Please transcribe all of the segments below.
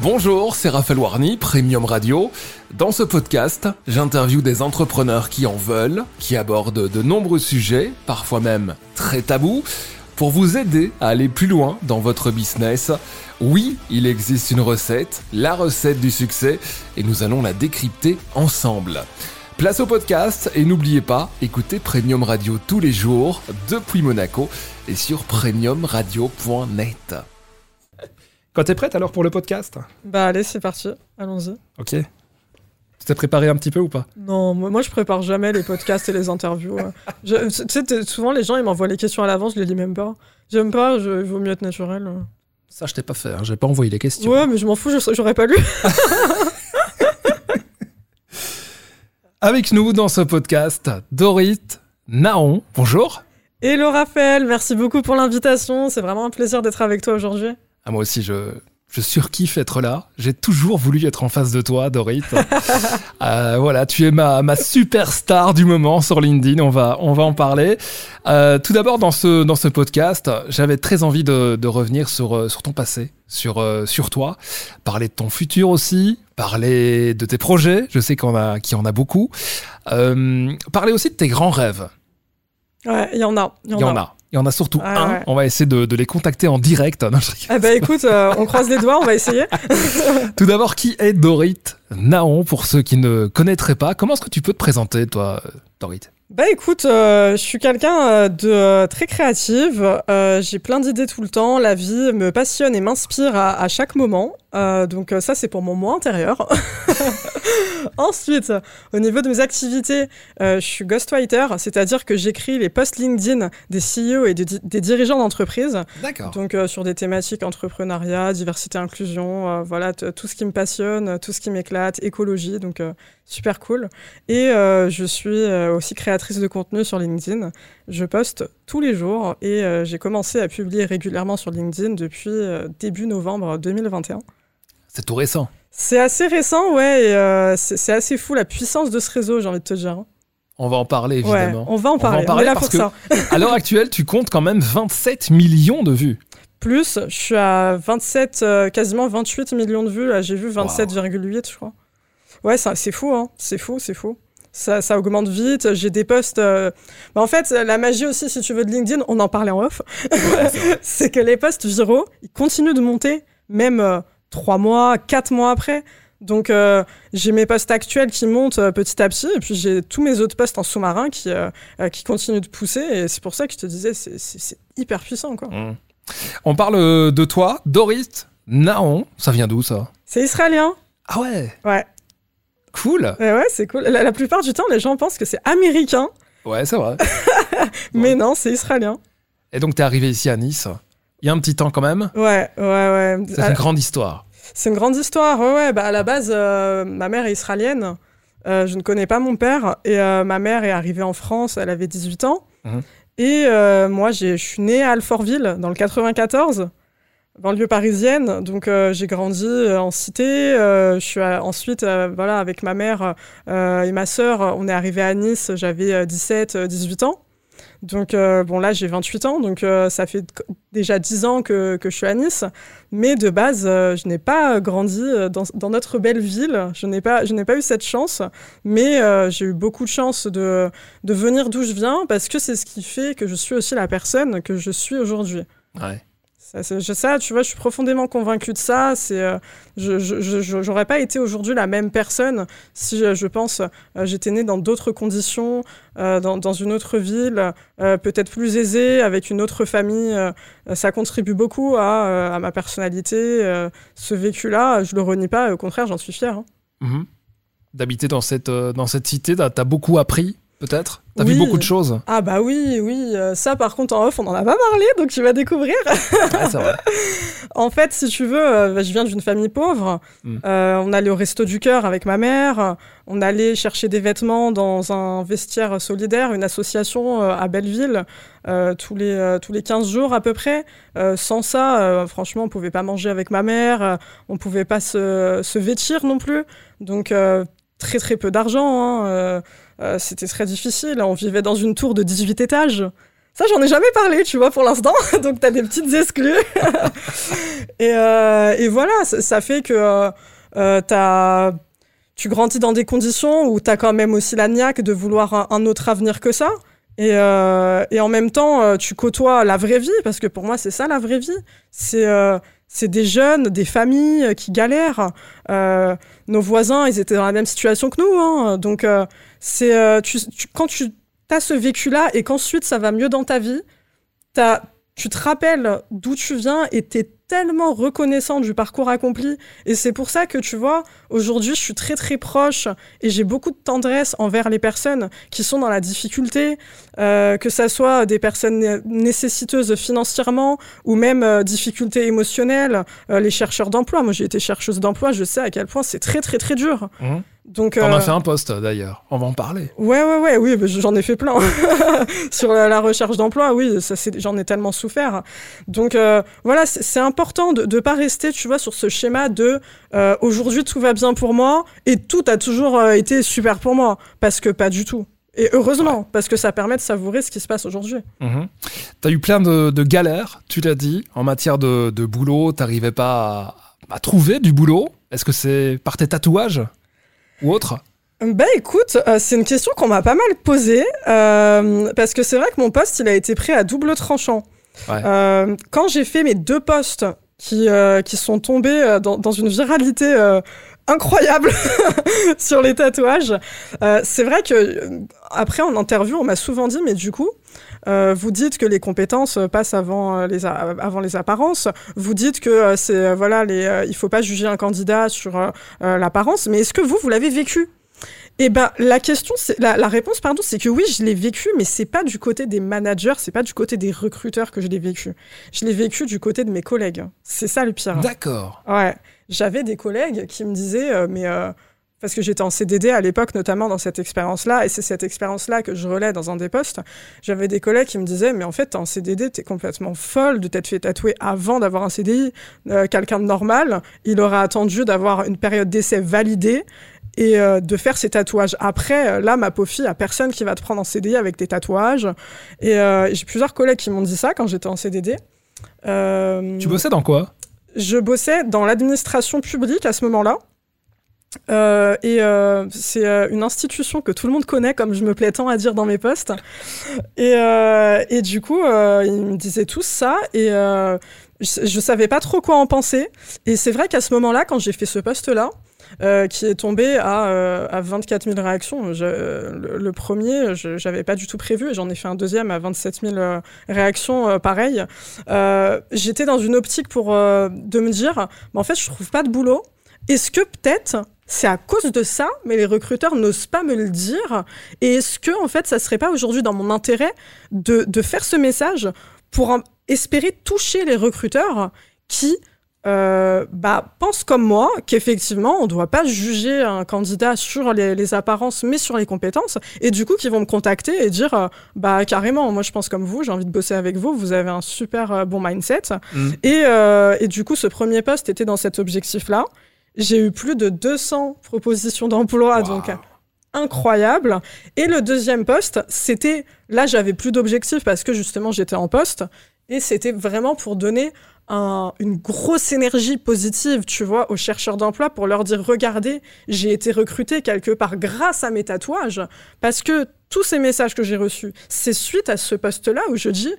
Bonjour, c'est Raphaël Warny, Premium Radio. Dans ce podcast, j'interviewe des entrepreneurs qui en veulent, qui abordent de nombreux sujets, parfois même très tabous, pour vous aider à aller plus loin dans votre business. Oui, il existe une recette, la recette du succès, et nous allons la décrypter ensemble. Place au podcast et n'oubliez pas, écoutez Premium Radio tous les jours depuis Monaco et sur premiumradio.net. Quand t'es prête alors pour le podcast Bah allez, c'est parti, allons-y. Ok. Tu t'es préparé un petit peu ou pas Non, moi, moi, je prépare jamais les podcasts et les interviews. Je- Tu sais, souvent les gens ils m'envoient les questions à l'avance, je les lis même pas. J'aime pas, je, il vaut mieux être naturel. Ça, je t'ai pas fait, hein, j'ai pas envoyé les questions. Ouais, mais je m'en fous, je- j'aurais pas lu. Avec nous dans ce podcast, Dorit Naon. Bonjour. Hello Raphaël, merci beaucoup pour l'invitation. C'est vraiment un plaisir d'être avec toi aujourd'hui. Ah, moi aussi, je, je surkiffe être là. J'ai toujours voulu être en face de toi, Dorit. Euh, voilà, tu es ma, ma superstar du moment sur LinkedIn. On va, on va en parler. Euh, tout d'abord, dans ce, dans ce podcast, j'avais très envie de, de revenir sur, euh, sur ton passé, sur, sur toi, parler de ton futur aussi, parler de tes projets. Je sais qu'il y en a, qu'il y en a beaucoup. Euh, parler aussi de tes grands rêves. Ouais, il y en a. Il y en, Il y en a. Il y en a surtout Ouais, un. ouais. On va essayer de, de les contacter en direct. Non, je rigole. Eh bah écoute, euh, on croise les doigts, on va essayer. Tout d'abord, qui est Dorit Naon pour ceux qui ne connaîtraient pas? Comment est-ce que tu peux te présenter, toi, euh, Dorit? Bah écoute, euh, je suis quelqu'un de euh, très créative. J'ai plein d'idées tout le temps. La vie me passionne et m'inspire à, à chaque moment. Euh, donc euh, ça, c'est pour mon moi intérieur. Ensuite, au niveau de mes activités, euh, je suis ghostwriter, c'est-à-dire que j'écris les posts LinkedIn des CEO et des, di- des dirigeants d'entreprise. D'accord. Donc euh, sur des thématiques entrepreneuriat, diversité, inclusion, voilà tout ce qui me passionne, tout ce qui m'éclate, écologie, donc super cool. Et je suis aussi créatrice de contenu sur LinkedIn. Je poste tous les jours et j'ai commencé à publier régulièrement sur LinkedIn depuis début novembre 2021. C'est tout récent. C'est assez récent, ouais, et euh, c'est assez fou la puissance de ce réseau, j'ai envie de te dire. On va en parler, Ouais, évidemment. on va en va en parler, on, parler est là parce pour que- ça. À l'heure actuelle, tu comptes quand même 27 millions de vues. Plus, je suis à 27, euh, quasiment 28 millions de vues. Là, j'ai vu 27,8, je crois. Ouais, c'est fou, hein. C'est fou, c'est fou. Ça, ça augmente vite. J'ai des posts. euh, bah, en fait, la magie aussi, si tu veux, de LinkedIn, on en parlait en off, c'est que les posts viraux, ils continuent de monter, même trois mois, quatre mois après. Donc, euh, j'ai mes posts actuels qui montent euh, petit à petit, et puis j'ai tous mes autres posts en sous-marin qui, euh, qui continuent de pousser. Et c'est pour ça que je te disais, c'est- hyper puissant, quoi. Mmh. On parle de toi, Dorit Naon. Ça vient d'où, ça? C'est israélien. Ah ouais? Ouais. Cool Ouais, ouais, c'est cool. La, la plupart du temps, les gens pensent que c'est américain, Ouais, c'est vrai. mais non, c'est israélien. Et donc, t'es arrivé ici à Nice? Il y a un petit temps quand même. Ouais, ouais, ouais. C'est une grande histoire. C'est une grande histoire. Ouais, ouais. Bah, à la base, euh, ma mère est israélienne. Euh, je ne connais pas mon père. Et euh, ma mère est arrivée en France, elle avait 18 ans. Mhm. Et moi, je suis née à Alfortville, dans le 94, banlieue parisienne. Donc, j'ai grandi en cité. Je suis ensuite, voilà, avec ma mère et ma sœur, on est arrivé à Nice, j'avais euh, 17, euh, 18 ans. Donc, euh, bon, là, j'ai 28 ans, donc euh, ça fait déjà 10 ans que, je suis à Nice. Mais de base, euh, je n'ai pas grandi dans, notre belle ville. Je n'ai pas, pas eu cette chance. Mais j'ai eu beaucoup de chance de, de venir d'où je viens parce que c'est ce qui fait que je suis aussi la personne que je suis aujourd'hui. Ça, je- tu vois, je suis profondément convaincue de ça. C'est, euh, je, j'aurais pas été aujourd'hui la même personne si, euh, je pense, euh, j'étais née dans d'autres conditions, dans, une autre ville, peut-être plus aisée, avec une autre famille. ça contribue beaucoup à, ma personnalité. ce vécu-là, je le renie pas. Au contraire, j'en suis fière. hein. Mhm. D'habiter dans cette, dans cette cité, t'as t'as beaucoup appris, peut-être T'as vu beaucoup de choses Ah bah oui, oui. euh, ça, par contre, en off, on en a pas parlé, donc tu vas découvrir. C'est vrai. En fait, si tu veux, euh, je viens d'une famille pauvre. Mm. Euh, on allait au resto du cœur avec ma mère. On allait chercher des vêtements dans un vestiaire solidaire, une association à Belleville, euh, tous, les, tous les 15 jours à peu près. Euh, sans ça, franchement, on pouvait pas manger avec ma mère. on pouvait pas se, se vêtir non plus. Donc, très très peu d'argent. hein, euh, euh, C'était très difficile. On vivait dans une tour de 18 étages. Ça, j'en ai jamais parlé, tu vois, pour l'instant. Donc, tu as des petites exclus. et, euh, et, voilà, ça, fait que euh, as, tu grandis dans des conditions où tu as quand même aussi la niaque de vouloir un, autre avenir que ça. Et, euh, en même temps, tu côtoies la vraie vie, parce que pour moi, c'est ça la vraie vie. C'est c'est des jeunes, des familles qui galèrent. nos voisins, ils étaient dans la même situation que nous. Hein. Donc, c'est tu, quand tu as ce vécu-là et qu'ensuite ça va mieux dans ta vie, tu te rappelles d'où tu viens et t'es tellement reconnaissant du parcours accompli. Et c'est pour ça que, tu vois, aujourd'hui, je suis très, très proche et j'ai beaucoup de tendresse envers les personnes qui sont dans la difficulté, euh, que ça soit des personnes nécessiteuses financièrement ou même euh, difficultés émotionnelles, euh, les chercheurs d'emploi. Moi, j'ai été chercheuse d'emploi, je sais à quel point c'est très, très, très dur. Mmh. Donc, on a fait un poste d'ailleurs, on va en parler. Ouais, ouais, ouais, oui, j'en ai fait plein. Sur la, recherche d'emploi, oui, j'en ai tellement souffert. Donc voilà, c'est un important de ne pas rester, tu vois, sur ce schéma de euh, aujourd'hui tout va bien pour moi et tout a toujours euh, été super pour moi. Parce que pas du tout. Et heureusement, parce que ça permet de savourer ce qui se passe aujourd'hui. Mhm. Tu as eu plein de, galères, tu l'as dit, en matière de, boulot. Tu n'arrivais pas à, trouver du boulot. Est-ce que c'est par tes tatouages ou autre? Bah écoute, euh, c'est une question qu'on m'a pas mal posée, parce que c'est vrai que mon poste, il a été pris à double tranchant. Euh, quand j'ai fait mes deux posts qui, euh, qui sont tombés euh, dans, dans une viralité incroyable sur les tatouages, c'est vrai que après en interview, on m'a souvent dit, mais du coup, vous dites que les compétences passent avant les, avant les apparences. Vous dites que c'est voilà, les, il faut pas juger un candidat sur l'apparence. Mais est-ce que vous, vous l'avez vécu? Eh ben, la question, la, la, réponse, pardon, c'est que oui, je l'ai vécu, mais c'est pas du côté des managers, c'est pas du côté des recruteurs que je l'ai vécu. Je l'ai vécu du côté de mes collègues. C'est ça le pire. D'accord. Ouais. J'avais des collègues qui me disaient, euh, mais euh, parce que j'étais en CDD à l'époque, notamment dans cette expérience-là, et c'est cette expérience-là que je relais dans un des postes. J'avais des collègues qui me disaient, mais en fait, en CDD, t'es complètement folle de t'être fait tatouer avant d'avoir un CDI. Euh, quelqu'un de normal, il aurait attendu d'avoir une période d'essai validée et euh, de faire ses tatouages. Après, euh, là, ma pauvre fille, il a personne qui va te prendre en CDI avec tes tatouages. Et euh, j'ai plusieurs collègues qui m'ont dit ça quand j'étais en CDD. tu bossais dans quoi? Je bossais dans l'administration publique à ce moment-là. et c'est une institution que tout le monde connaît, comme je me plais tant à dire dans mes posts. Et, et du coup, ils me disaient tous ça. Et je, je savais pas trop quoi en penser. Et c'est vrai qu'à ce moment-là, quand j'ai fait ce poste-là, euh, qui est tombé à, euh, à 24 000 réactions. le, premier, je n'avais pas du tout prévu, et j'en ai fait un deuxième à 27 000 euh, réactions, pareil. J'étais dans une optique pour de me dire, mais en fait, je trouve pas de boulot. Est-ce que peut-être c'est à cause de ça, mais les recruteurs n'osent pas me le dire? Et est-ce que, en fait, ça serait pas aujourd'hui dans mon intérêt de, de faire ce message pour espérer toucher les recruteurs qui euh, bah, pense comme moi qu'effectivement, on ne doit pas juger un candidat sur les, apparences, mais sur les compétences. Et du coup, qui vont me contacter et dire, euh, bah carrément, moi je pense comme vous, j'ai envie de bosser avec vous, vous avez un super euh, bon mindset. Mm. Et, et, du coup, ce premier poste était dans cet objectif-là. J'ai eu plus de 200 propositions d'emploi, donc incroyable. Et le deuxième poste, c'était, là j'avais plus d'objectifs parce que justement j'étais en poste. Et c'était vraiment pour donner une grosse énergie positive, tu vois, aux chercheurs d'emploi pour leur dire, regardez, j'ai été recruté quelque part grâce à mes tatouages, parce que tous ces messages que j'ai reçus, c'est suite à ce poste-là où je dis,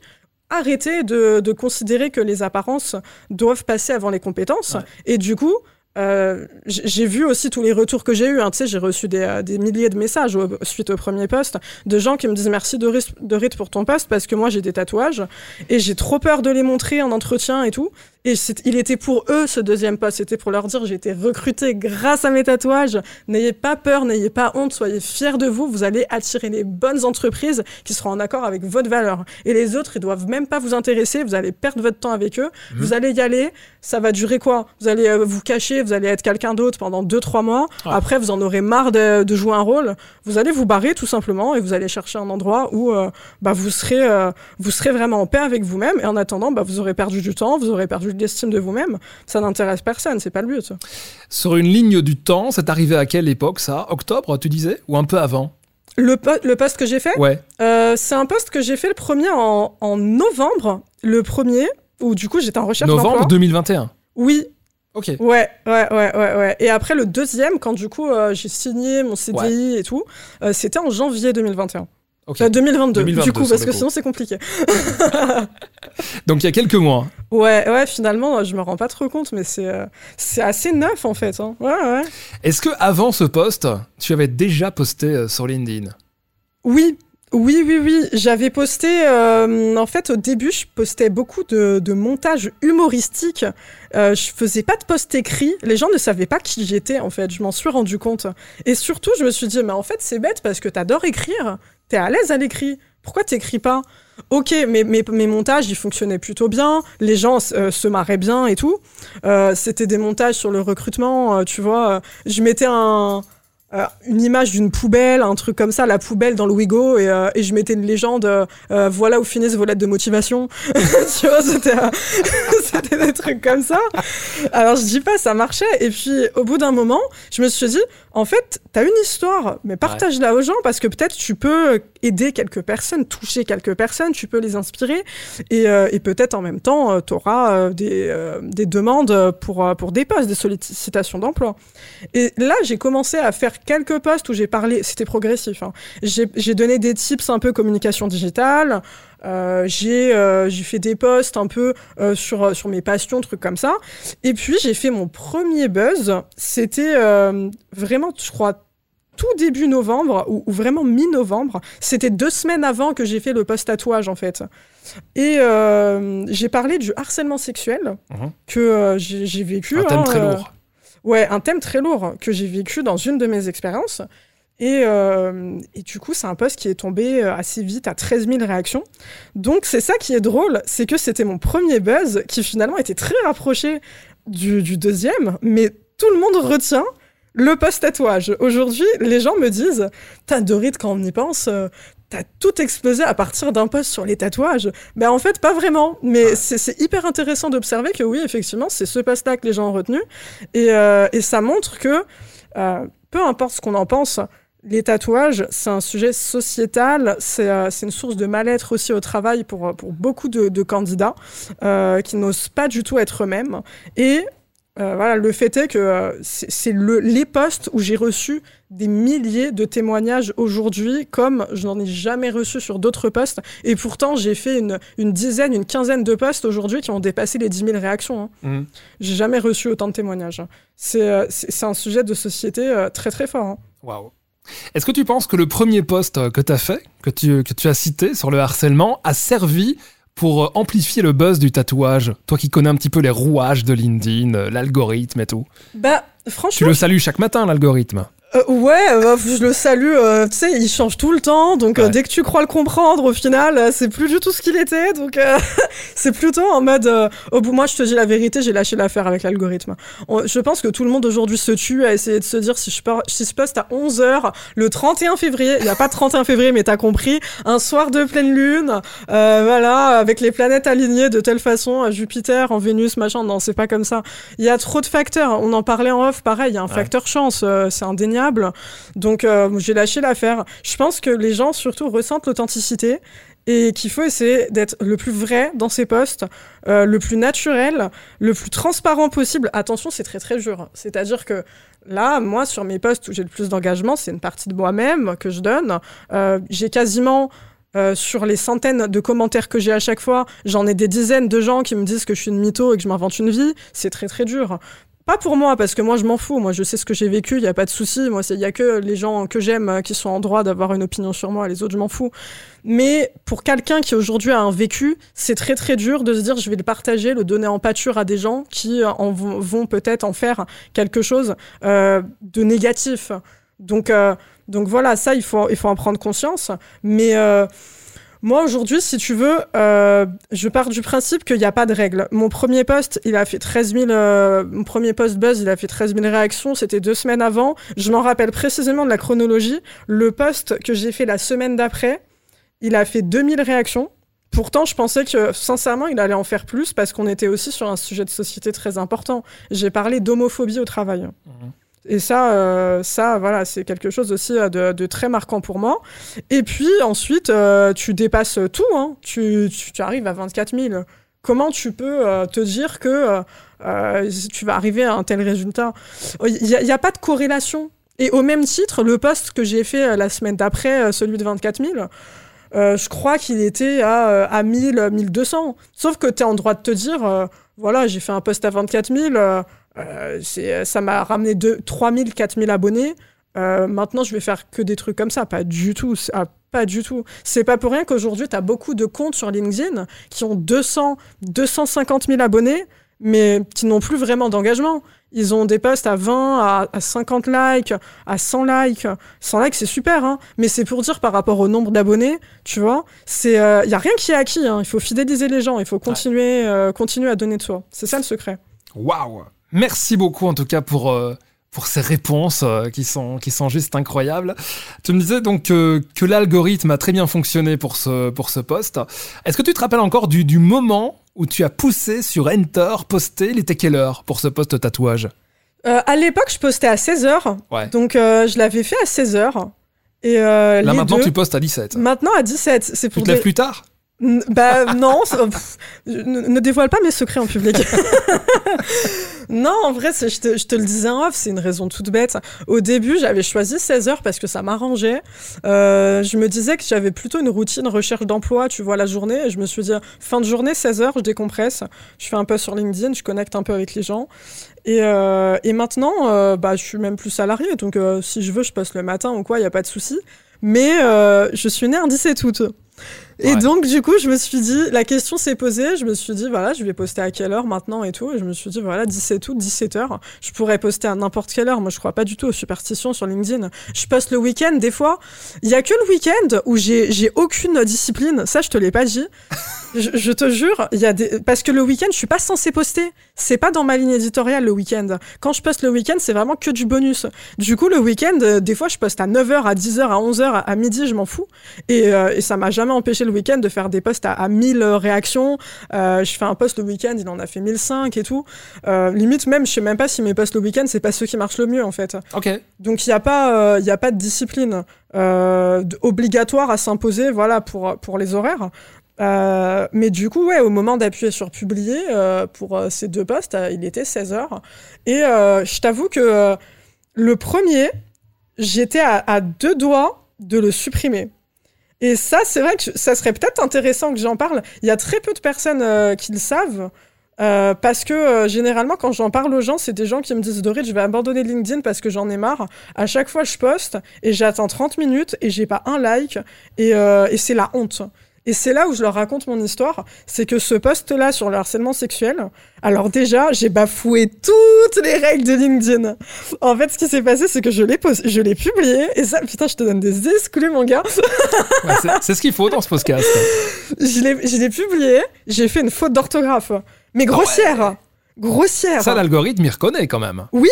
arrêtez de, considérer que les apparences doivent passer avant les compétences. Et du coup, euh, j'ai vu aussi tous les retours que j'ai eus. Hein. Tu sais, j'ai reçu des, euh, milliers de messages suite au premier poste de gens qui me disent merci de Dorit pour ton poste parce que moi j'ai des tatouages et j'ai trop peur de les montrer en entretien et tout. Et il était pour eux ce deuxième poste, c'était pour leur dire j'ai été recruté grâce à mes tatouages. N'ayez pas peur, n'ayez pas honte, soyez fiers de vous. Vous allez attirer les bonnes entreprises qui seront en accord avec votre valeur. Et les autres, ils doivent même pas vous intéresser. Vous allez perdre votre temps avec eux. Mmh. Vous allez y aller. Ça va durer quoi? Vous allez euh, vous cacher, vous allez être quelqu'un d'autre pendant 2-3 mois. Après, vous en aurez marre de, jouer un rôle. Vous allez vous barrer tout simplement et vous allez chercher un endroit où euh, bah, vous serez euh, vous serez vraiment en paix avec vous-même. Et en attendant, bah, vous aurez perdu du temps, vous aurez perdu l'estime de vous-même, ça n'intéresse personne, c'est pas le but. Sur une ligne du temps, c'est arrivé à quelle époque ça? Octobre, tu disais? Ou un peu avant? Le, po- le post que j'ai fait, Ouais. euh, c'est un post que j'ai fait le premier en, en novembre. Le premier, où du coup j'étais en recherche Novembre d'emploi. 2021. Oui, Ok. ouais, ouais, ouais, ouais, ouais. Et après le deuxième, quand du coup euh, j'ai signé mon CDI et tout, euh, c'était en janvier 2021. Ok. Euh, 2022, 2022, du coup, parce que coup. sinon c'est compliqué. Donc il y a quelques mois. Ouais, ouais, finalement, je me rends pas trop compte, mais c'est euh, c'est assez neuf en fait. hein. Ouais, ouais. Est-ce que avant ce post, tu avais déjà posté euh, sur LinkedIn? Oui, oui, oui, oui. J'avais posté, euh, en fait, au début, je postais beaucoup de, de montages humoristiques. Euh, je faisais pas de post écrit. Les gens ne savaient pas qui j'étais, en fait. Je m'en suis rendu compte. Et surtout, je me suis dit, mais en fait, c'est bête parce que t'adores écrire. T'es à l'aise à l'écrit. Pourquoi t'écris pas? Ok, mes, mes, montages, ils fonctionnaient plutôt bien. Les gens euh, se marraient bien et tout. Euh, C'était des montages sur le recrutement, euh, tu vois. euh, je mettais un, euh, une image d'une poubelle, un truc comme ça, la poubelle dans le Wigo, et, euh, et je mettais une légende, euh, euh, voilà où finissent vos lettres de motivation. tu vois, c'était euh, c'était des trucs comme ça. Alors je dis pas, ça marchait. Et puis au bout d'un moment, je me suis dit, en fait, t'as une histoire, mais partage-la aux gens parce que peut-être tu peux aider quelques personnes, toucher quelques personnes, tu peux les inspirer, et, euh, et peut-être en même temps, tu auras des, euh, des demandes pour, euh, pour des postes, des sollicitations d'emploi. Et là, j'ai commencé à faire quelques posts où j'ai parlé, c'était progressif, hein. j'ai donné des tips un peu communication digitale, euh, j'ai euh, fait des posts un peu euh, sur, sur mes passions, trucs comme ça. Et puis j'ai fait mon premier buzz, c'était euh, vraiment, je crois, tout début novembre, ou, ou vraiment mi-novembre. C'était deux semaines avant que j'ai fait le post tatouage, en fait. Et euh, j'ai parlé du harcèlement sexuel Mhm. que euh, j'ai vécu. Un thème hein, très euh, lourd. Ouais, un thème très lourd que j'ai vécu dans une de mes expériences. Et, euh, et du coup, c'est un post qui est tombé assez vite à 13 000 réactions. Donc, c'est ça qui est drôle, c'est que c'était mon premier buzz qui finalement était très rapproché du, du deuxième, mais tout le monde retient le post tatouage. Aujourd'hui, les gens me disent T'as Dorit, quand on y pense, euh, t'as tout explosé à partir d'un post sur les tatouages. Ben en fait, pas vraiment. Mais Ouais. c'est hyper intéressant d'observer que oui, effectivement, c'est ce post-là que les gens ont retenu. Et, euh, et ça montre que, euh, peu importe ce qu'on en pense, les tatouages, c'est un sujet sociétal, c'est euh, une source de mal-être aussi au travail pour, pour beaucoup de, de candidats euh, qui n'osent pas du tout être eux-mêmes. Et euh, voilà, le fait est que euh, c'est c'est le, les postes où j'ai reçu des milliers de témoignages aujourd'hui, comme je n'en ai jamais reçu sur d'autres postes. Et pourtant, j'ai fait une, une dizaine, une quinzaine de postes aujourd'hui qui ont dépassé les 10 000 réactions. hein. Mhm. J'ai jamais reçu autant de témoignages. C'est euh, c'est c'est un sujet de société euh, très très fort. hein. Waouh. Est-ce que tu penses que le premier post que tu as fait, que tu, que tu as cité sur le harcèlement, a servi pour euh, amplifier le buzz du tatouage Toi qui connais un petit peu les rouages de LinkedIn, euh, l'algorithme et tout. Bah, Tu franchement, le salues chaque matin, l'algorithme. Euh, ouais, euh, je le salue. euh, tu sais, il change tout le temps, donc euh, dès que tu crois le comprendre, au final, c'est plus du tout ce qu'il était. Donc, euh, c'est plutôt en mode. euh, au bout, moi, je te dis la vérité, j'ai lâché l'affaire avec l'algorithme. Je pense que tout le monde aujourd'hui se tue à essayer de se dire si je, par- si je poste à 11h le 31 février, il n'y a pas de 31 février, mais t'as compris, un soir de pleine lune, euh, voilà, avec les planètes alignées de telle façon, à Jupiter, en Vénus, machin. Non, c'est pas comme ça. Il y a trop de facteurs. On en parlait en off, pareil, il y a un Ouais. facteur chance, euh, c'est Donc euh, j'ai lâché l'affaire. Je pense que les gens surtout ressentent l'authenticité et qu'il faut essayer d'être le plus vrai dans ses posts, euh, le plus naturel, le plus transparent possible. Attention, c'est très très dur. C'est-à-dire que là, moi, sur mes posts où j'ai le plus d'engagement, c'est une partie de moi-même que je donne. Euh, j'ai quasiment sur les centaines de commentaires que j'ai à chaque fois, j'en ai des dizaines de gens qui me disent que je suis une mytho et que je m'invente une vie. C'est très très dur. Pas pour moi, parce que moi je m'en fous. Moi je sais ce que j'ai vécu, il n'y a pas de souci. Moi, il n'y a que les gens que j'aime euh, qui sont en droit d'avoir une opinion sur moi, les autres, je m'en fous. Mais pour quelqu'un qui aujourd'hui a un vécu, c'est très très dur de se dire je vais le partager, le donner en pâture à des gens qui euh, vont, peut-être en faire quelque chose euh, de négatif. Donc, donc voilà, ça, il faut, il faut en prendre conscience. Mais. Moi, aujourd'hui, si tu veux, euh, je pars du principe qu'il n'y a pas de règle. Mon premier post, il a fait 13 000, euh, mon premier post buzz, il a fait 13 000 réactions. C'était deux semaines avant. Je m'en rappelle précisément de la chronologie. Le post que j'ai fait la semaine d'après, il a fait 2000 réactions. Pourtant, je pensais que, sincèrement, il allait en faire plus parce qu'on était aussi sur un sujet de société très important. J'ai parlé d'homophobie au travail. Et ça, euh, ça, voilà, c'est quelque chose aussi euh, de, très marquant pour moi. Et puis ensuite, euh, tu dépasses tout. Hein. Tu, arrives à 24 000. Comment tu peux te dire que tu vas arriver à un tel résultat? Il n'y a, pas de corrélation. Et au même titre, le poste que j'ai fait la semaine d'après, celui de 24 000, euh, je crois qu'il était à, à 1000, 1200. Sauf que tu es en droit de te dire, voilà, j'ai fait un poste à 24 000, euh, ça m'a ramené 2, 3000, 4000 abonnés. maintenant, je vais faire que des trucs comme ça. Pas du tout. Ah, pas du tout. C'est pas pour rien qu'aujourd'hui, tu as beaucoup de comptes sur LinkedIn qui ont 200, 250 000 abonnés, mais qui n'ont plus vraiment d'engagement. Ils ont des posts à 20, à, 50 likes, à 100 likes. 100 likes, c'est super, hein. Mais c'est pour dire par rapport au nombre d'abonnés, tu vois. Il euh, y a rien qui est acquis. Hein. Il faut fidéliser les gens. Il faut continuer, euh, continuer à donner de soi. C'est ça le secret. Waouh. Merci beaucoup en tout cas pour. Euh, pour ces réponses qui, sont, qui sont juste incroyables. Tu me disais donc que, que l'algorithme a très bien fonctionné pour ce, pour ce poste. Est-ce que tu te rappelles encore du, du moment où tu as poussé sur Enter, posté, il était quelle heure pour ce poste tatouage? Euh, À l'époque, je postais à 16h. Donc, euh, je l'avais fait à 16h. Et euh, Là, maintenant, tu postes à 17. Maintenant, à 17. C'est pour tu te lèves plus tard? Bah non, ne, dévoile pas mes secrets en public. non, en vrai, je te, le disais en off, c'est une raison toute bête. Au début, j'avais choisi 16 heures parce que ça m'arrangeait. Euh, je me disais que j'avais plutôt une routine recherche d'emploi, tu vois, la journée. Et je me suis dit, fin de journée, 16 heures, je décompresse. Je fais un peu sur LinkedIn, je connecte un peu avec les gens. Et, euh, maintenant, euh, bah, je suis même plus salarié. Donc, si je veux, je passe le matin ou quoi, il n'y a pas de souci. Mais je suis née un 17 août. Et donc, du coup, je me suis dit, la question s'est posée, je me suis dit, voilà, je vais poster à quelle heure maintenant et tout. Et je me suis dit, voilà, 17 août, 17 heures. Je pourrais poster à n'importe quelle heure. Moi, je crois pas du tout aux superstitions sur LinkedIn. Je poste le week-end, des fois. Il y a que le week-end où j'ai aucune discipline. Ça, je te l'ai pas dit. je, te jure, il y a des, parce que le week-end, je suis pas censé poster. C'est pas dans ma ligne éditoriale le week-end. Quand je poste le week-end, c'est vraiment que du bonus. Du coup, le week-end, euh, des fois, je poste à 9h, à 10h, à 11h, à midi, je m'en fous. Et, euh, et ça m'a jamais empêché le week-end de faire des posts à, 1000 réactions. Euh, je fais un post le week-end, il en a fait 1005 et tout. Euh, limite, même, je sais même pas si mes posts le week-end, c'est pas ceux qui marchent le mieux, en fait. Ok. Donc, il n'y a, pas, y a pas de discipline obligatoire à s'imposer, voilà, pour, pour les horaires. Euh, mais du coup, ouais, au moment d'appuyer sur publier euh, pour euh, ces deux postes, il était 16h. Et je t'avoue que le premier, j'étais à, deux doigts de le supprimer. Et ça, c'est vrai que ça serait peut-être intéressant que j'en parle. Il y a très peu de personnes qui le savent. parce que généralement, quand j'en parle aux gens, c'est des gens qui me disent Dorit, je vais abandonner LinkedIn parce que j'en ai marre. À chaque fois, je poste et j'attends 30 minutes et j'ai pas un like et c'est la honte. Et c'est là où je leur raconte mon histoire, c'est que ce post-là sur le harcèlement sexuel, alors déjà, j'ai bafoué toutes les règles de LinkedIn. En fait, ce qui s'est passé, c'est que je l'ai je l'ai publié, et ça, putain, je te donne des exclus, mon gars. c'est ce qu'il faut dans ce podcast. je l'ai publié, j'ai fait une faute d'orthographe, mais ah grossière. Grossière. Ça, l'algorithme, il reconnaît quand même. Oui,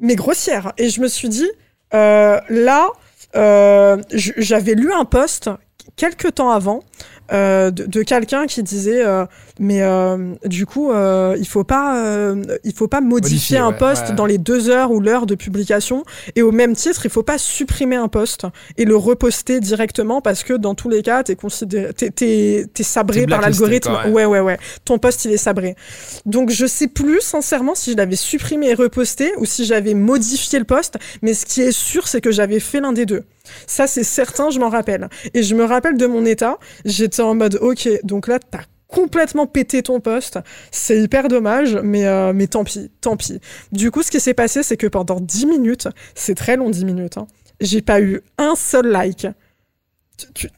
mais grossière. Et je me suis dit, euh, là, euh, j'avais lu un post quelques temps avant euh, de, quelqu'un qui disait euh, mais euh, du coup il faut pas il faut pas modifier, un poste dans les deux heures ou l'heure de publication. Et au même titre il faut pas supprimer un poste et le reposter directement parce que dans tous les cas t'es considéré t'es, sabré par l'algorithme. ouais. ouais ouais. Ton poste il est sabré. Donc je sais plus sincèrement si je l'avais supprimé et reposté ou si j'avais modifié le poste mais ce qui est sûr c'est que j'avais fait l'un des deux ça, c'est certain, je m'en rappelle. Et je me rappelle de mon état. J'étais en mode, ok, donc là, t'as complètement pété ton poste. C'est hyper dommage, mais, euh, mais tant pis, tant pis. Du coup, ce qui s'est passé, c'est que pendant 10 minutes, c'est très long 10 minutes, hein, j'ai pas eu un seul like.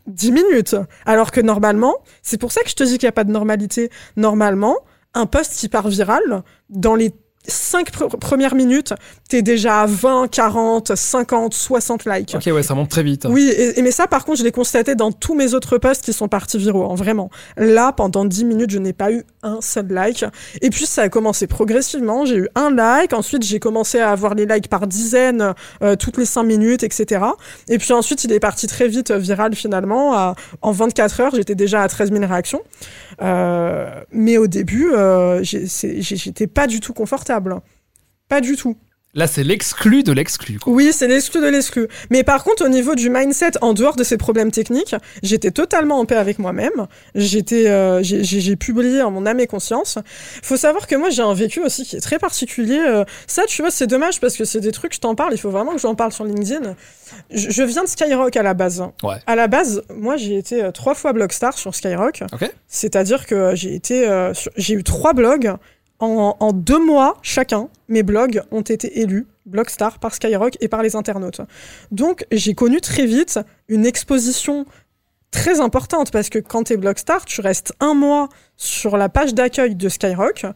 10 minutes. Alors que normalement, c'est pour ça que je te dis qu'il n'y a pas de normalité. Normalement, un post qui part viral, dans les 5 premières minutes, t'es déjà à 20, 40, 50, 60 likes. Ok, ouais, ça monte très vite. Oui, et, mais ça, par contre, je l'ai constaté dans tous mes autres posts qui sont partis viraux, hein, vraiment. Là, pendant 10 minutes, je n'ai pas eu un seul like. Et puis, ça a commencé progressivement. J'ai eu un like. Ensuite, j'ai commencé à avoir les likes par dizaines, euh, toutes les 5 minutes, etc. Et puis ensuite, il est parti très vite euh, viral, finalement. en 24 heures, j'étais déjà à 13 000 réactions. Euh, mais au début, j'étais pas du tout confortable. Pas du tout. Là, c'est l'exclu de l'exclu. Oui, c'est l'exclu de l'exclu. Mais par contre, au niveau du mindset, en dehors de ces problèmes techniques, j'étais totalement en paix avec moi-même. J'étais, euh, j'ai publié en mon âme et conscience. Faut savoir que moi, j'ai un vécu aussi qui est très particulier. Euh, ça, tu vois, c'est dommage parce que c'est des trucs, je t'en parle. Il faut vraiment que j'en parle sur LinkedIn. Je, viens de Skyrock à la base. Ouais. À la base, moi, j'ai été euh, trois fois blogstar sur Skyrock. Ok. C'est-à-dire que j'ai été, j'ai eu trois blogs en, deux mois chacun, mes blogs ont été élus Blogstar par Skyrock et par les internautes. Donc j'ai connu très vite une exposition très importante parce que quand tu es Blogstar, tu restes un mois sur la page d'accueil de Skyrock.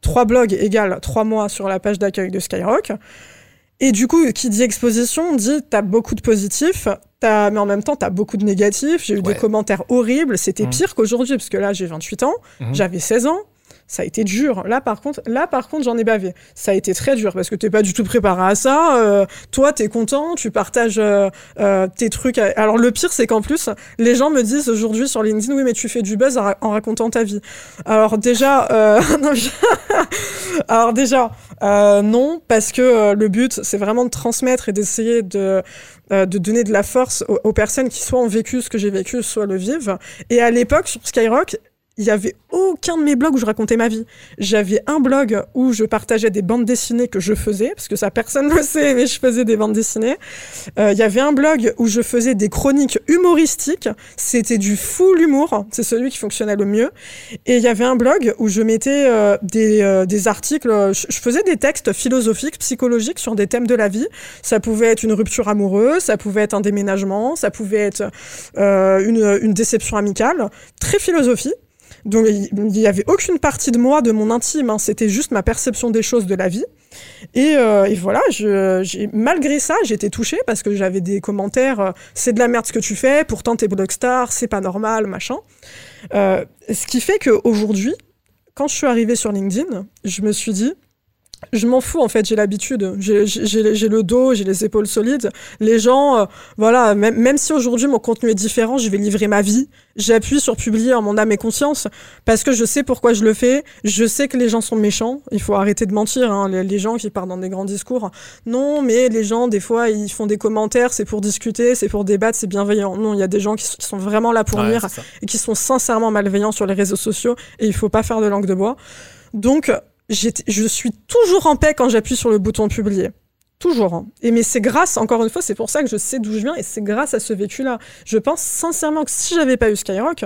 Trois blogs égale trois mois sur la page d'accueil de Skyrock. Et du coup, qui dit exposition dit t'as beaucoup de positifs, as, mais en même temps t'as beaucoup de négatifs. J'ai eu des commentaires horribles. C'était mmh. pire qu'aujourd'hui parce que là j'ai 28 ans, mmh. j'avais 16 ans ça a été dur. Là, par contre, là, par contre, j'en ai bavé. Ça a été très dur parce que t'es pas du tout préparé à ça. Euh, toi, t'es content, tu partages euh, euh, tes trucs. Alors, le pire, c'est qu'en plus, les gens me disent aujourd'hui sur LinkedIn, oui, mais tu fais du buzz en racontant ta vie. Alors déjà, alors déjà, non, parce que le but, c'est vraiment de transmettre et d'essayer de de donner de la force aux, aux, personnes qui soit ont vécu ce que j'ai vécu, soit le vivent. Et à l'époque, sur Skyrock, il y avait aucun de mes blogs où je racontais ma vie. J'avais un blog où je partageais des bandes dessinées que je faisais, parce que ça personne ne le sait, mais je faisais des bandes dessinées. Euh, il y avait un blog où je faisais des chroniques humoristiques. C'était du full humour, c'est celui qui fonctionnait le mieux. Et il y avait un blog où je mettais euh, des, euh, des, articles, je, je, faisais des textes philosophiques, psychologiques sur des thèmes de la vie. Ça pouvait être une rupture amoureuse, ça pouvait être un déménagement, ça pouvait être une, une déception amicale, très philosophie. Donc il n'y avait aucune partie de moi, de mon intime, hein. c'était juste ma perception des choses de la vie. Et, euh, voilà, malgré ça, j'étais touchée parce que j'avais des commentaires euh, c'est de la merde ce que tu fais, pourtant t'es blockstar, c'est pas normal, machin. Euh, ce qui fait qu'aujourd'hui, quand je suis arrivée sur LinkedIn, je me suis dit je m'en fous en fait, j'ai l'habitude, j'ai le dos, j'ai les épaules solides. Les gens, euh, voilà, même, même si aujourd'hui mon contenu est différent, je vais livrer ma vie. J'appuie sur publier en mon âme et conscience parce que je sais pourquoi je le fais. Je sais que les gens sont méchants. Il faut arrêter de mentir. Hein. Les, gens qui partent dans des grands discours, non, mais les gens des fois ils font des commentaires, c'est pour discuter, c'est pour débattre, c'est bienveillant. Non, il y a des gens qui, sont vraiment là pour lire et qui sont sincèrement malveillants sur les réseaux sociaux et il faut pas faire de langue de bois. Donc je suis toujours en paix quand j'appuie sur le bouton publier. Toujours. Hein. Et mais c'est grâce, encore une fois, c'est pour ça que je sais d'où je viens et c'est grâce à ce vécu-là. Je pense sincèrement que si j'avais pas eu Skyrock,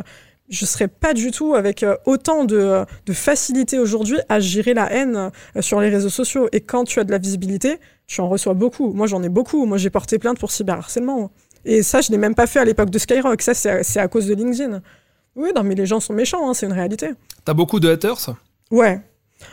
je serais pas du tout avec euh, autant de, de facilité aujourd'hui à gérer la haine euh, sur les réseaux sociaux. Et quand tu as de la visibilité, tu en reçois beaucoup. Moi, j'en ai beaucoup. Moi, j'ai porté plainte pour cyberharcèlement. Et ça, je n'ai même pas fait à l'époque de Skyrock. Ça, c'est à, cause de LinkedIn. Oui, non, mais les gens sont méchants, hein, c'est une réalité. T'as beaucoup de haters? Ouais,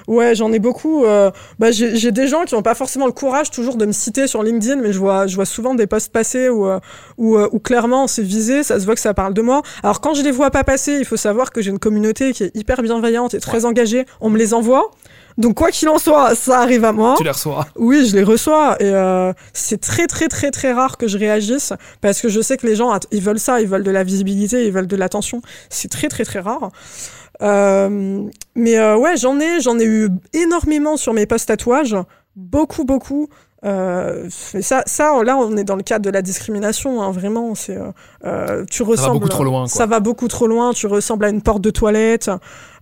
Ouais, j'en ai beaucoup. Euh, bah, j'ai des gens qui n'ont pas forcément le courage toujours de me citer sur LinkedIn, mais je vois, je vois souvent des posts passer où, euh, où, euh, où clairement c'est visé, ça se voit que ça parle de moi. Alors quand je les vois pas passer, il faut savoir que j'ai une communauté qui est hyper bienveillante et très engagée. On me les envoie. Donc quoi qu'il en soit, ça arrive à moi. Tu les reçois Oui, je les reçois et euh, c'est très très très très rare que je réagisse parce que je sais que les gens ils veulent ça, ils veulent de la visibilité, ils veulent de l'attention. C'est très très très rare. Euh, mais euh, ouais, j'en ai, j'en ai eu énormément sur mes posts tatouages, beaucoup, beaucoup. Euh, ça, ça, là, on est dans le cadre de la discrimination, hein, vraiment. C'est, euh, euh tu ressembles. Ça va beaucoup trop loin. Quoi. Ça va beaucoup trop loin. Tu ressembles à une porte de toilette.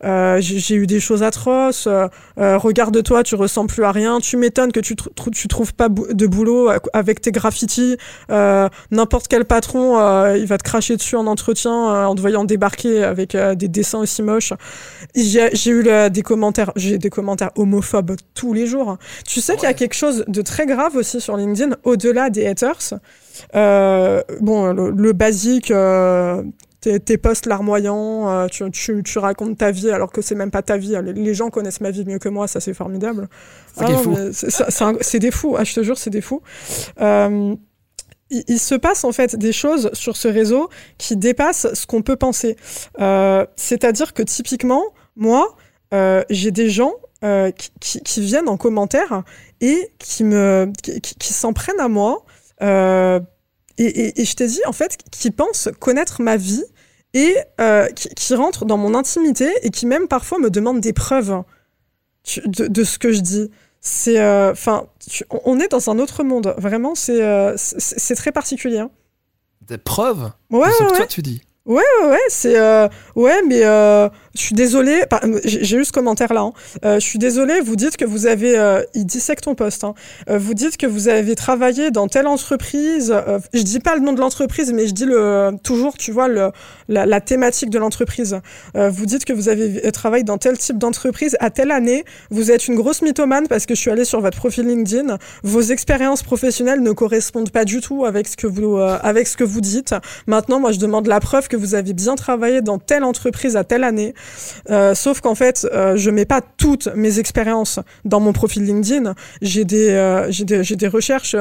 Euh, j'ai eu des choses atroces. Euh, euh, regarde-toi, tu ressembles plus à rien. Tu m'étonnes que tu, tu trouves pas de boulot avec tes graffitis. N'importe quel patron, il va te cracher dessus en entretien en te voyant débarquer avec des dessins aussi moches. J'ai eu des commentaires, j'ai des commentaires homophobes tous les jours. Tu sais qu'il y a quelque chose de très grave aussi sur LinkedIn, au-delà des haters. bon, le, basique, tes, posts larmoyants, euh, tu, tu, racontes ta vie alors que c'est même pas ta vie. Les, gens connaissent ma vie mieux que moi, ça c'est formidable. C'est des fous, ah, je te jure, c'est des fous. Euh, il, se passe en fait des choses sur ce réseau qui dépassent ce qu'on peut penser. Euh, c'est-à-dire que typiquement, moi, j'ai des gens qui, qui, viennent en commentaire et qui, me, qui, qui s'en prennent à moi. Et, et, je t'ai dit, en fait, qui pensent connaître ma vie et euh, qui, qui, rentrent dans mon intimité et qui même parfois me demandent des preuves de, de ce que je dis. c'est, enfin, on est dans un autre monde. Vraiment, c'est, c'est très particulier. Hein. Des preuves? Ouais, ouais. Toi, tu dis? Ouais, ouais, ouais, c'est ouais, mais je suis désolée, j'ai eu ce commentaire là. Hein. Euh, je suis désolée, vous dites que vous avez, euh, il dissèque ton poste. Hein. Euh, vous dites que vous avez travaillé dans telle entreprise. Euh, je dis pas le nom de l'entreprise, mais je dis le toujours, tu vois, la, la thématique de l'entreprise. Euh, vous dites que vous avez travaillé dans tel type d'entreprise à telle année. Vous êtes une grosse mythomane parce que je suis allée sur votre profil LinkedIn. Vos expériences professionnelles ne correspondent pas du tout avec ce que vous, avec ce que vous dites. Maintenant, moi, je demande la preuve que vous avez bien travaillé dans telle entreprise à telle année. Euh, sauf qu'en fait, euh, je mets pas toutes mes expériences dans mon profil LinkedIn. J'ai des, euh, j'ai des, des, recherches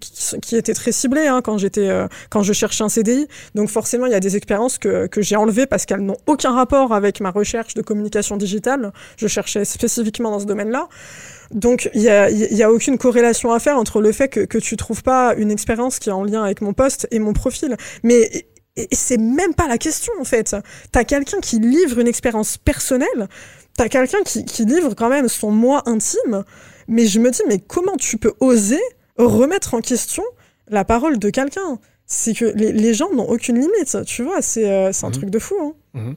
qui, qui, étaient très ciblées hein, quand j'étais, quand je cherchais un CDI. Donc forcément, il y a des expériences que, que j'ai enlevées parce qu'elles n'ont aucun rapport avec ma recherche de communication digitale. Je cherchais spécifiquement dans ce domaine-là. Donc il y a, y a, aucune corrélation à faire entre le fait que, que tu trouves pas une expérience qui est en lien avec mon poste et mon profil. Mais et, c'est même pas la question en fait. T'as quelqu'un qui livre une expérience personnelle, t'as quelqu'un qui, livre quand même son moi intime, mais je me dis, mais comment tu peux oser remettre en question la parole de quelqu'un? C'est que les, les gens n'ont aucune limite, tu vois, c'est euh, un mmh. truc de fou. Hein. Mmh.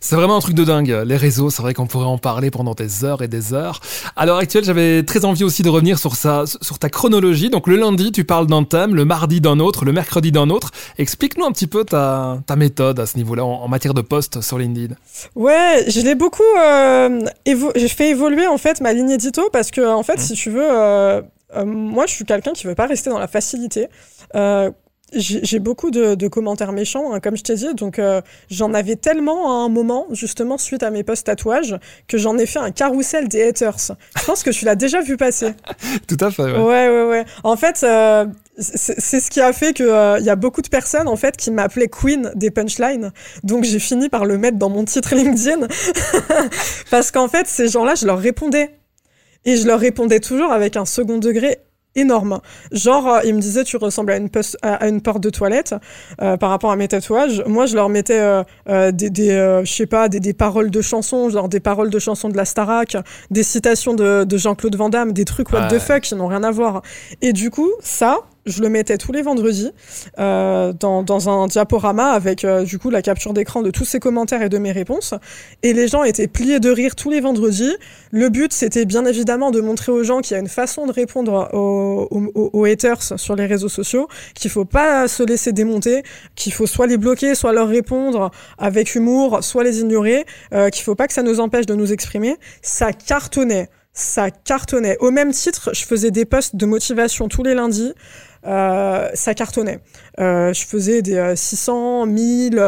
C'est vraiment un truc de dingue. Les réseaux, c'est vrai qu'on pourrait en parler pendant des heures et des heures. À l'heure actuelle, j'avais très envie aussi de revenir sur, ça, sur ta chronologie. Donc le lundi, tu parles d'un thème, le mardi d'un autre, le mercredi d'un autre. Explique-nous un petit peu ta, ta méthode à ce niveau-là en, matière de poste sur LinkedIn. Ouais, je l'ai beaucoup... Euh, j'ai fait évoluer en fait ma ligne édito parce que en fait, mmh. si tu veux... Euh, euh, moi, je suis quelqu'un qui veut pas rester dans la facilité. Euh, j'ai beaucoup de, de, commentaires méchants, hein, comme je t'ai dit. Donc, euh, j'en avais tellement à un moment, justement, suite à mes posts tatouages, que j'en ai fait un carrousel des haters. Je pense que tu l'as déjà vu passer. Tout à fait, ouais. Ouais, ouais, ouais. En fait, euh, c'est ce qui a fait qu'il euh, y a beaucoup de personnes, en fait, qui m'appelaient Queen des punchlines. Donc, j'ai fini par le mettre dans mon titre LinkedIn. Parce qu'en fait, ces gens-là, je leur répondais. Et je leur répondais toujours avec un second degré énorme. Genre, euh, ils me disaient, tu ressembles à une, à une porte de toilette euh, par rapport à mes tatouages. Moi, je leur mettais euh, des, des je sais pas, des, des, paroles de chansons, genre des paroles de chansons de la Starac, des citations de, de Jean-Claude Van Damme, des trucs what the fuck qui n'ont rien à voir. Et du coup, ça, je le mettais tous les vendredis euh, dans, dans, un diaporama avec euh, du coup la capture d'écran de tous ces commentaires et de mes réponses. Et les gens étaient pliés de rire tous les vendredis. Le but, c'était bien évidemment de montrer aux gens qu'il y a une façon de répondre aux, aux, aux haters sur les réseaux sociaux, qu'il faut pas se laisser démonter, qu'il faut soit les bloquer, soit leur répondre avec humour, soit les ignorer, euh, qu'il faut pas que ça nous empêche de nous exprimer. Ça cartonnait ça cartonnait. Au même titre, je faisais des posts de motivation tous les lundis. Euh, ça cartonnait. Euh, je faisais des 600, 1000,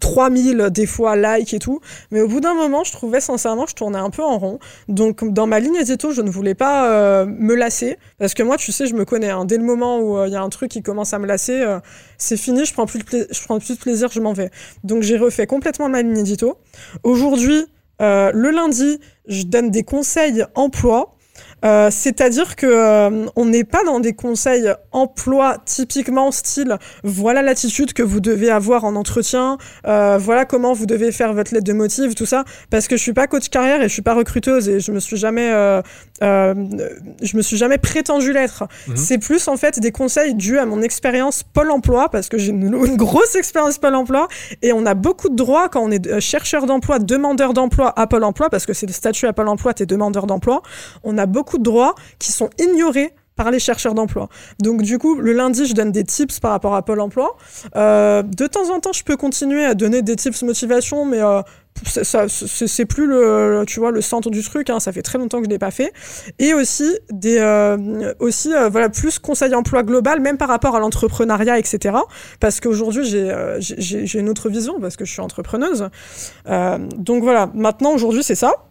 3000 des fois likes et tout. Mais au bout d'un moment, je trouvais sincèrement je tournais un peu en rond. Donc dans ma ligne édito, je ne voulais pas euh, me lasser. Parce que moi, tu sais, je me connais. Hein. Dès le moment où il y a un truc qui commence à me lasser, c'est fini, je prends, plus de prends plus de plaisir, je m'en vais. Donc j'ai refait complètement ma ligne édito. Aujourd'hui, le lundi, je donne des conseils emploi. Euh, c'est-à-dire que euh, on n'est pas dans des conseils emploi typiquement style voilà l'attitude que vous devez avoir en entretien, euh, voilà comment vous devez faire votre lettre de motive, tout ça, parce que je suis pas coach carrière et je suis pas recruteuse et je me suis jamais, je me suis jamais prétendu l'être. Mhm. C'est plus en fait des conseils dus à mon expérience Pôle Emploi parce que j'ai une, une, grosse expérience Pôle Emploi et on a beaucoup de droits quand on est chercheur d'emploi, demandeur d'emploi à Pôle Emploi parce que c'est le statut à Pôle Emploi, t'es demandeur d'emploi. On a beaucoup de droits qui sont ignorés par les chercheurs d'emploi. Donc du coup, le lundi, je donne des tips par rapport à Pôle Emploi. Euh, de temps en temps, je peux continuer à donner des tips motivation, mais euh, c'est plus le, tu vois, le centre du truc. Hein, ça fait très longtemps que je l'ai pas fait. Et aussi des, euh, aussi voilà, plus conseil emploi global, même par rapport à l'entrepreneuriat, etc. Parce qu'aujourd'hui, j'ai une autre vision parce que je suis entrepreneuse. donc voilà. Maintenant, aujourd'hui, c'est ça.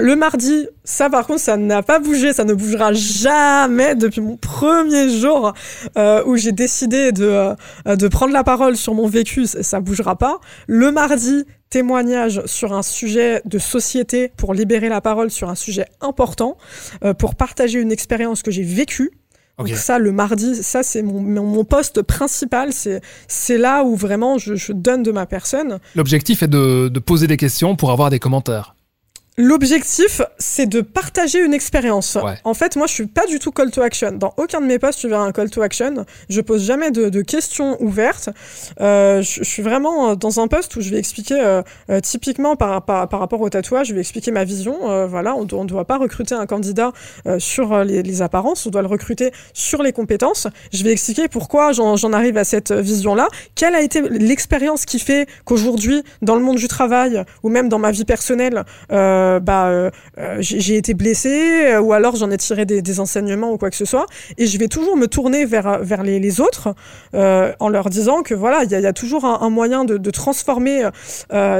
Le mardi, ça par contre, ça n'a pas bougé, ça ne bougera jamais depuis mon premier jour euh, où j'ai décidé de, euh, de prendre la parole sur mon vécu, ça, bougera pas. Le mardi, témoignage sur un sujet de société pour libérer la parole sur un sujet important, euh, pour partager une expérience que j'ai vécue. Donc ça, le mardi, ça c'est mon, mon, poste principal, c'est c'est là où vraiment je, je donne de ma personne. L'objectif est de, de poser des questions pour avoir des commentaires. L'objectif, c'est de partager une expérience. En fait, moi, je suis pas du tout call to action. Dans aucun de mes posts, tu verras un call to action. Je pose jamais de, questions ouvertes. Euh, je, suis vraiment dans un post où je vais expliquer, euh, euh, typiquement par, par, rapport au tatouage, je vais expliquer ma vision. voilà, on ne doit pas recruter un candidat sur les, apparences, on doit le recruter sur les compétences. Je vais expliquer pourquoi j'en arrive à cette vision-là. Quelle a été l'expérience qui fait qu'aujourd'hui, dans le monde du travail ou même dans ma vie personnelle, euh, bah, euh, euh, j'ai été blessé ou alors j'en ai tiré des, enseignements ou quoi que ce soit. Et je vais toujours me tourner vers, vers les, autres en leur disant que voilà, il y, a toujours un, moyen de, transformer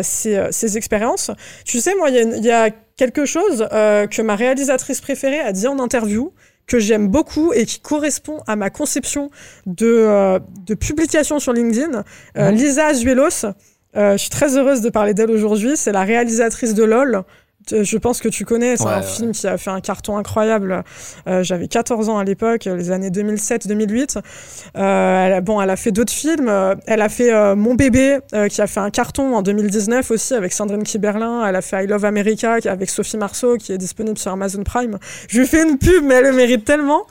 ces, ces, expériences. Tu sais, moi, il y, a quelque chose que ma réalisatrice préférée a dit en interview que j'aime beaucoup et qui correspond à ma conception de, de publication sur LinkedIn. Mmh. Lisa Azuelos, je suis très heureuse de parler d'elle aujourd'hui. C'est la réalisatrice de LOL, je pense que tu connais, c'est un film qui a fait un carton incroyable. Euh, j'avais 14 ans à l'époque, les années 2007-2008. Euh, elle, a, bon, elle a fait d'autres films. Elle a fait euh, Mon bébé, qui a fait un carton en 2019 aussi avec Sandrine Kiberlin. Elle a fait I Love America avec Sophie Marceau, qui est disponible sur Amazon Prime. Je lui fais une pub, mais elle le mérite tellement.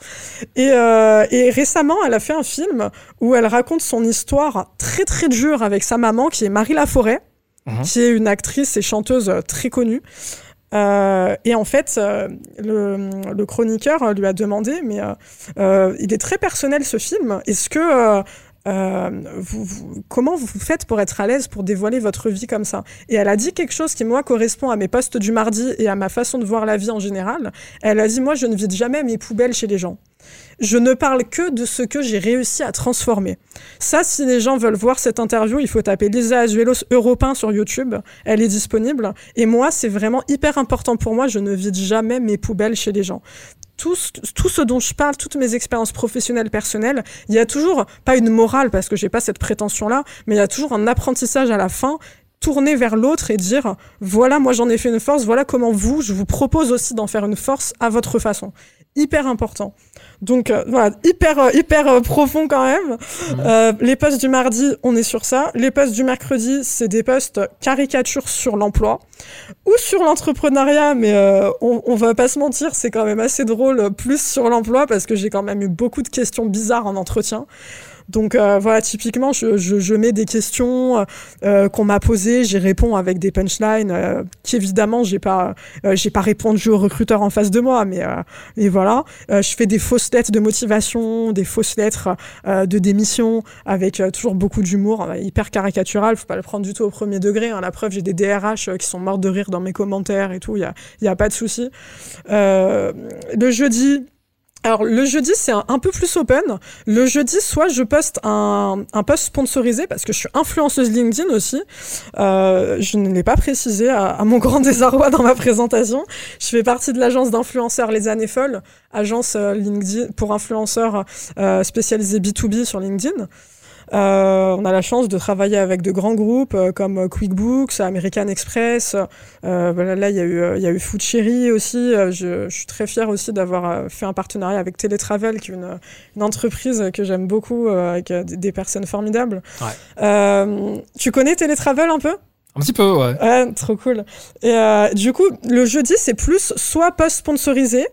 Et, et récemment, elle a fait un film où elle raconte son histoire très très dure avec sa maman, qui est Marie Laforêt. Mhm. qui est une actrice et chanteuse très connue. Euh, et en fait, euh, le, chroniqueur lui a demandé, mais euh, il est très personnel ce film. Est-ce que vous, comment vous faites pour être à l'aise pour dévoiler votre vie comme ça? Et elle a dit quelque chose qui moi correspond à mes postes du mardi et à ma façon de voir la vie en général. Elle a dit moi je ne vide jamais mes poubelles chez les gens. Je ne parle que de ce que j'ai réussi à transformer. Ça, si les gens veulent voir cette interview, il faut taper Lisa Azuelos Européen sur YouTube. Elle est disponible. Et moi, c'est vraiment hyper important pour moi. Je ne vide jamais mes poubelles chez les gens. Tout, tout, ce dont je parle, toutes mes expériences professionnelles, personnelles, il y a toujours, pas une morale parce que j'ai pas cette prétention-là, mais il y a toujours un apprentissage à la fin tourner vers l'autre et dire voilà moi j'en ai fait une force voilà comment vous je vous propose aussi d'en faire une force à votre façon hyper important donc euh, voilà, hyper euh, hyper euh, profond quand même. Les postes du mardi, on est sur ça. Les postes du mercredi, c'est des postes caricatures sur l'emploi ou sur l'entrepreneuriat, mais on, on va pas se mentir, c'est quand même assez drôle plus sur l'emploi parce que j'ai quand même eu beaucoup de questions bizarres en entretien. Donc euh, voilà, typiquement, je, je, mets des questions euh, qu'on m'a posées, j'y réponds avec des punchlines euh, qui évidemment j'ai pas euh, j'ai pas répondu au recruteur en face de moi, mais mais voilà, je fais des fausses lettres de motivation, des fausses lettres de démission avec toujours beaucoup d'humour, hyper caricatural, faut pas le prendre du tout au premier degré. Hein. La preuve, j'ai des DRH qui sont morts de rire dans mes commentaires et tout, il y a y a pas de souci. le jeudi alors le jeudi c'est un, peu plus open. Le jeudi soit je poste un, post sponsorisé parce que je suis influenceuse LinkedIn aussi. Euh, je ne l'ai pas précisé à, mon grand désarroi dans ma présentation. Je fais partie de l'agence d'influenceurs Les Années Folles, agence euh, LinkedIn pour influenceurs euh, spécialisés B2B sur LinkedIn. Euh, on a la chance de travailler avec de grands groupes euh, comme QuickBooks, American Express. Euh, là, il y a eu, il y a eu Food Cherry aussi. Je, je, suis très fière aussi d'avoir fait un partenariat avec Teletravel, qui est une, une entreprise que j'aime beaucoup, avec des, personnes formidables. Ouais. tu connais Teletravel un peu? Un petit peu, ouais. Trop cool. Et euh, du coup, le jeudi, c'est plus soit post sponsorisé,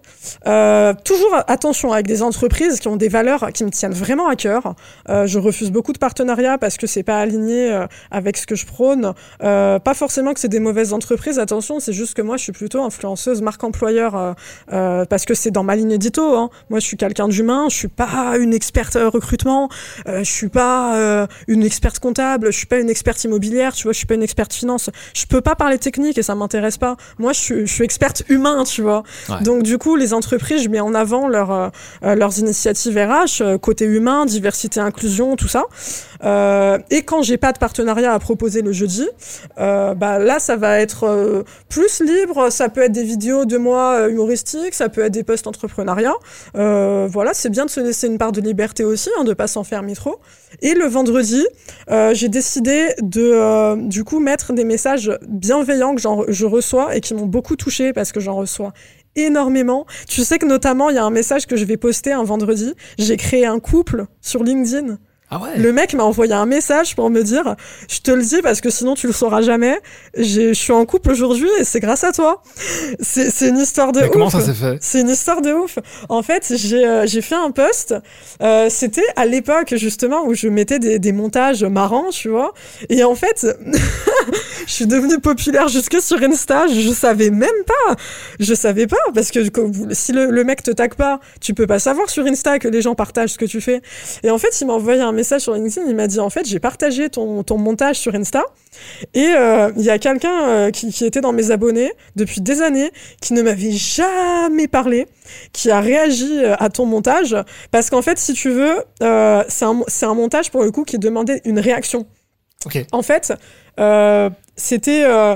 euh, toujours attention avec des entreprises qui ont des valeurs qui me tiennent vraiment à cœur. Euh, je refuse beaucoup de partenariats parce que c'est pas aligné avec ce que je prône. Pas forcément que c'est des mauvaises entreprises, attention, c'est juste que moi, je suis plutôt influenceuse marque employeur parce que c'est dans ma ligne édito. Hein. Moi, je suis quelqu'un d'humain, je suis pas une experte recrutement, je suis pas une experte comptable, je suis pas une experte immobilière, tu vois, je suis pas une experte finance. Je peux pas parler technique et ça m'intéresse pas. Moi, je suis, je suis experte humain, tu vois. Donc, du coup, les entreprises, je mets en avant leur, euh, euh, leurs initiatives RH, euh, côté humain, diversité, inclusion, tout ça. Euh, et quand j'ai pas de partenariat à proposer le jeudi, euh, bah là, ça va être plus libre. Ça peut être des vidéos de moi humoristiques, ça peut être des posts entrepreneuriat. voilà, c'est bien de se laisser une part de liberté aussi, hein, de pas s'enfermer trop. Et le vendredi, j'ai décidé de, du coup, mettre des messages bienveillants que je reçois et qui m'ont beaucoup touché parce que j'en reçois énormément. Tu sais que notamment, il y a un message que je vais poster un vendredi. J'ai créé un couple sur LinkedIn Ah ouais. Le mec m'a envoyé un message pour me dire Je te le dis parce que sinon tu le sauras jamais. Je suis en couple aujourd'hui et c'est grâce à toi. C'est une histoire de Mais ouf. comment ça s'est fait C'est une histoire de ouf. En fait, j'ai euh, fait un post. Euh, C'était à l'époque justement où je mettais des, des montages marrants, tu vois. Et en fait, je suis devenue populaire jusque sur Insta. Je savais même pas. Je savais pas parce que si le, le mec te tag pas, tu peux pas savoir sur Insta que les gens partagent ce que tu fais. Et en fait, il m'a envoyé un message sur LinkedIn. Il m'a dit en fait, j'ai partagé ton, ton montage sur Insta. Et euh, il y a quelqu'un euh, qui, qui était dans mes abonnés depuis des années, qui ne m'avait jamais parlé, qui a réagi euh, à ton montage. Parce qu'en fait, si tu veux, euh, c'est un, un montage pour le coup qui demandait une réaction. Ok. En fait, euh, c'était. euh,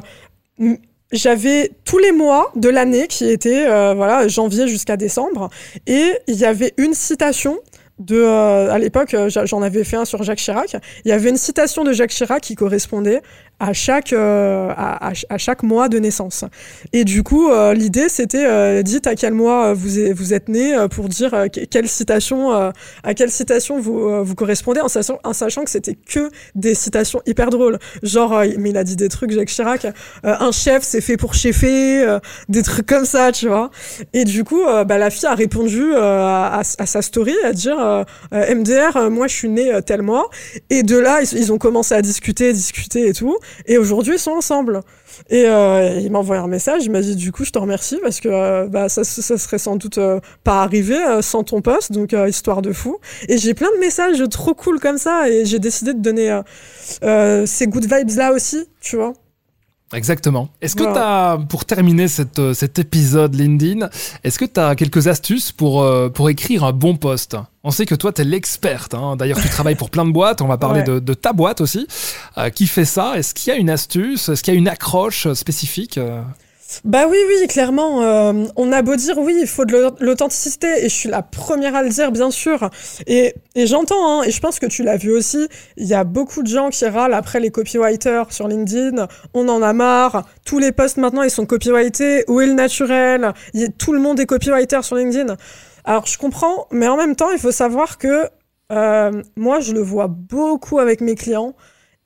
j'avais tous les mois de l'année qui étaient euh, voilà janvier jusqu'à décembre et il y avait une citation de euh, à l'époque euh, j'en avais fait un sur Jacques Chirac. Il y avait une citation de Jacques Chirac qui correspondait à chaque euh, à, à ch- à chaque mois de naissance et du coup euh, l'idée c'était euh, dites à quel mois euh, vous êtes, vous êtes né euh, pour dire que- quelle citation à quelle citation vous vous correspondez en sachant en sachant que c'était que des citations hyper drôles Genre, mais il a dit des trucs, Jacques Chirac, un chef, c'est fait pour chefer, euh, des trucs comme ça, tu vois. Et du coup, bah, la fille a répondu à, à sa story, à dire MDR, moi je suis né tel mois. Et de là, ils ont commencé à discuter, discuter et tout. Et aujourd'hui, ils sont ensemble. Et euh, il m'a envoyé un message, il m'a dit du coup je te remercie parce que euh, bah, ça, serait sans doute euh, pas arrivé euh, sans ton poste, donc histoire de fou. Et j'ai plein de messages trop cool comme ça et j'ai décidé de donner ces good vibes là aussi, tu vois. Exactement. Est-ce que Voilà. tu as, pour terminer cette, euh, cet épisode LinkedIn, est-ce que tu as quelques astuces pour, euh, pour écrire un bon post On sait que toi, tu es l'experte. hein. D'ailleurs, tu travailles pour plein de boîtes. On va parler Ouais. de, de ta boîte aussi. Euh, qui fait ça? Est-ce qu'il y a une astuce? Est-ce qu'il y a une accroche spécifique? Bah oui, oui, clairement. euh, on a beau dire oui, il faut de l'au- l'authenticité, et je suis la première à le dire, bien sûr. Et, j'entends, hein, et je pense que tu l'as vu aussi, il y a beaucoup de gens qui râlent après les copywriters sur LinkedIn. On en a marre. Tous les posts maintenant, ils sont copyrightés. Où est le naturel y a- Tout le monde est copywriter sur LinkedIn. Alors je comprends, mais en même temps, il faut savoir que euh, moi, je le vois beaucoup avec mes clients.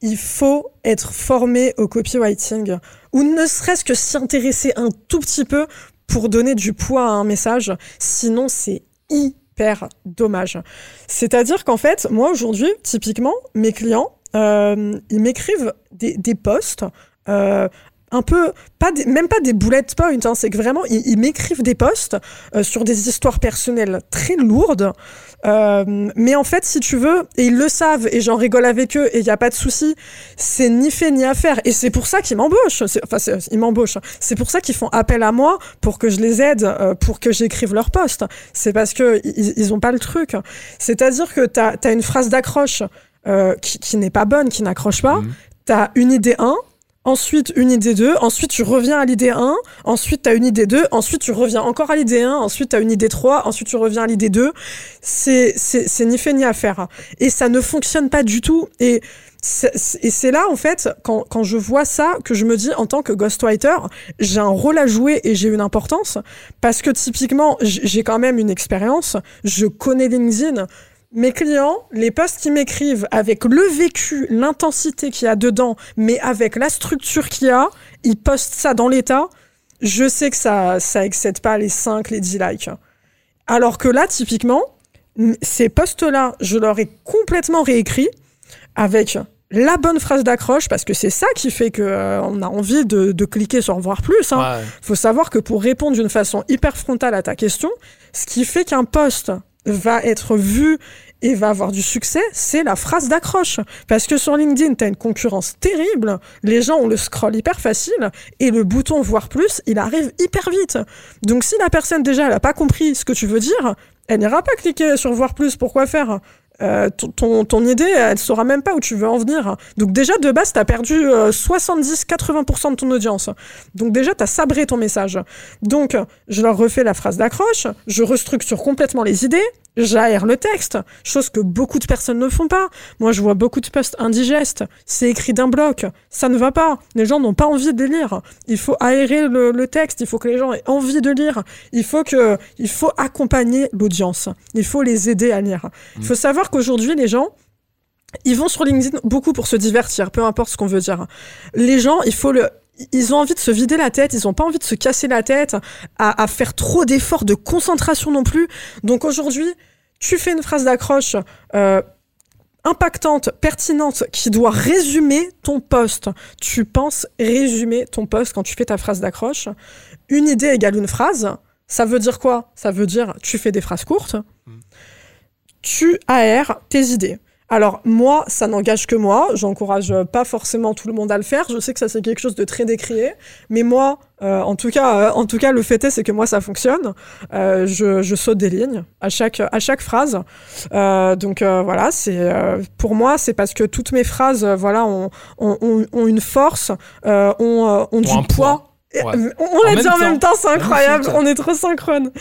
Il faut être formé au copywriting ou ne serait-ce que s'y intéresser un tout petit peu pour donner du poids à un message. Sinon, c'est hyper dommage. C'est-à-dire qu'en fait, moi aujourd'hui, typiquement, mes clients, euh, ils m'écrivent des, posts. euh, un peu, pas des- même pas des bullet points, hein, c'est que vraiment, ils, ils m'écrivent des posts euh, sur des histoires personnelles très lourdes. Euh, mais en fait, si tu veux, et ils le savent, et j'en rigole avec eux, et il n'y a pas de souci, c'est ni fait ni à faire. Et c'est pour ça qu'ils m'embauchent. Enfin, ils m'embauchent. C'est pour ça qu'ils font appel à moi pour que je les aide, euh, pour que j'écrive leur poste. C'est parce que ils, ils ont pas le truc. C'est-à-dire que tu as, une phrase d'accroche qui, qui n'est pas bonne, qui n'accroche pas. Mhm. Tu as une idée 1, ensuite une idée 2, ensuite tu reviens à l'idée 1, ensuite tu as une idée 2, ensuite tu reviens encore à l'idée 1, ensuite tu as une idée 3, ensuite tu reviens à l'idée 2. C'est c'est- c'est ni fait ni à faire. Et ça ne fonctionne pas du tout. Et c'est et c'est là, en fait, quand, quand je vois ça, que je me dis, en tant que ghostwriter, j'ai un rôle à jouer et j'ai une importance. Parce que typiquement, j'ai quand même une expérience, je connais LinkedIn. Mes clients, les posts qui m'écrivent avec le vécu, l'intensité qu'il y a dedans, mais avec la structure qu'il y a, ils postent ça dans l'état. Je sais que ça, ça excède pas les 5, les 10 likes. Alors que là, typiquement, ces posts-là, je leur ai complètement réécrit avec la bonne phrase d'accroche, parce que c'est ça qui fait que euh, on a envie de, de cliquer sur voir plus. Hein. Ouais. faut savoir que pour répondre d'une façon hyper frontale à ta question, ce qui fait qu'un post va être vu et va avoir du succès, c'est la phrase d'accroche. Parce que sur LinkedIn, tu une concurrence terrible, les gens ont le scroll hyper facile, et le bouton voir plus, il arrive hyper vite. Donc si la personne déjà, elle a pas compris ce que tu veux dire, elle n'ira pas cliquer sur voir plus, pourquoi faire? Euh, ton, ton, idée, elle saura même pas où tu veux en venir. Donc déjà, de base, tu as perdu euh, 70-80% de ton audience. Donc déjà, tu as sabré ton message. Donc, je leur refais la phrase d'accroche, je restructure complètement les idées, j'aère le texte, chose que beaucoup de personnes ne font pas. Moi, je vois beaucoup de posts indigestes, c'est écrit d'un bloc, ça ne va pas. Les gens n'ont pas envie de les lire. Il faut aérer le, le texte, il faut que les gens aient envie de lire. Il faut que, il faut accompagner l'audience. Il faut les aider à lire. Il faut savoir qu'aujourd'hui, les gens, ils vont sur LinkedIn beaucoup pour se divertir, peu importe ce qu'on veut dire. Les gens, il faut le, ils ont envie de se vider la tête, ils ont pas envie de se casser la tête, à, à faire trop d'efforts de concentration non plus. Donc aujourd'hui, tu fais une phrase d'accroche euh, impactante, pertinente, qui doit résumer ton poste. Tu penses résumer ton poste quand tu fais ta phrase d'accroche. Une idée égale une phrase. Ça veut dire quoi? Ça veut dire tu fais des phrases courtes. Tu aères tes idées. Alors moi, ça n'engage que moi. J'encourage pas forcément tout le monde à le faire. Je sais que ça c'est quelque chose de très décrié, mais moi, euh, en tout cas, euh, en tout cas, le fait est c'est que moi ça fonctionne. Euh, je, je saute des lignes à chaque à chaque phrase. Euh, donc euh, voilà, c'est euh, pour moi c'est parce que toutes mes phrases, euh, voilà, ont, ont, une force, euh, ont, euh, du poids. Ouais. On, l'a dit en même temps, c'est incroyable. On est trop synchrone.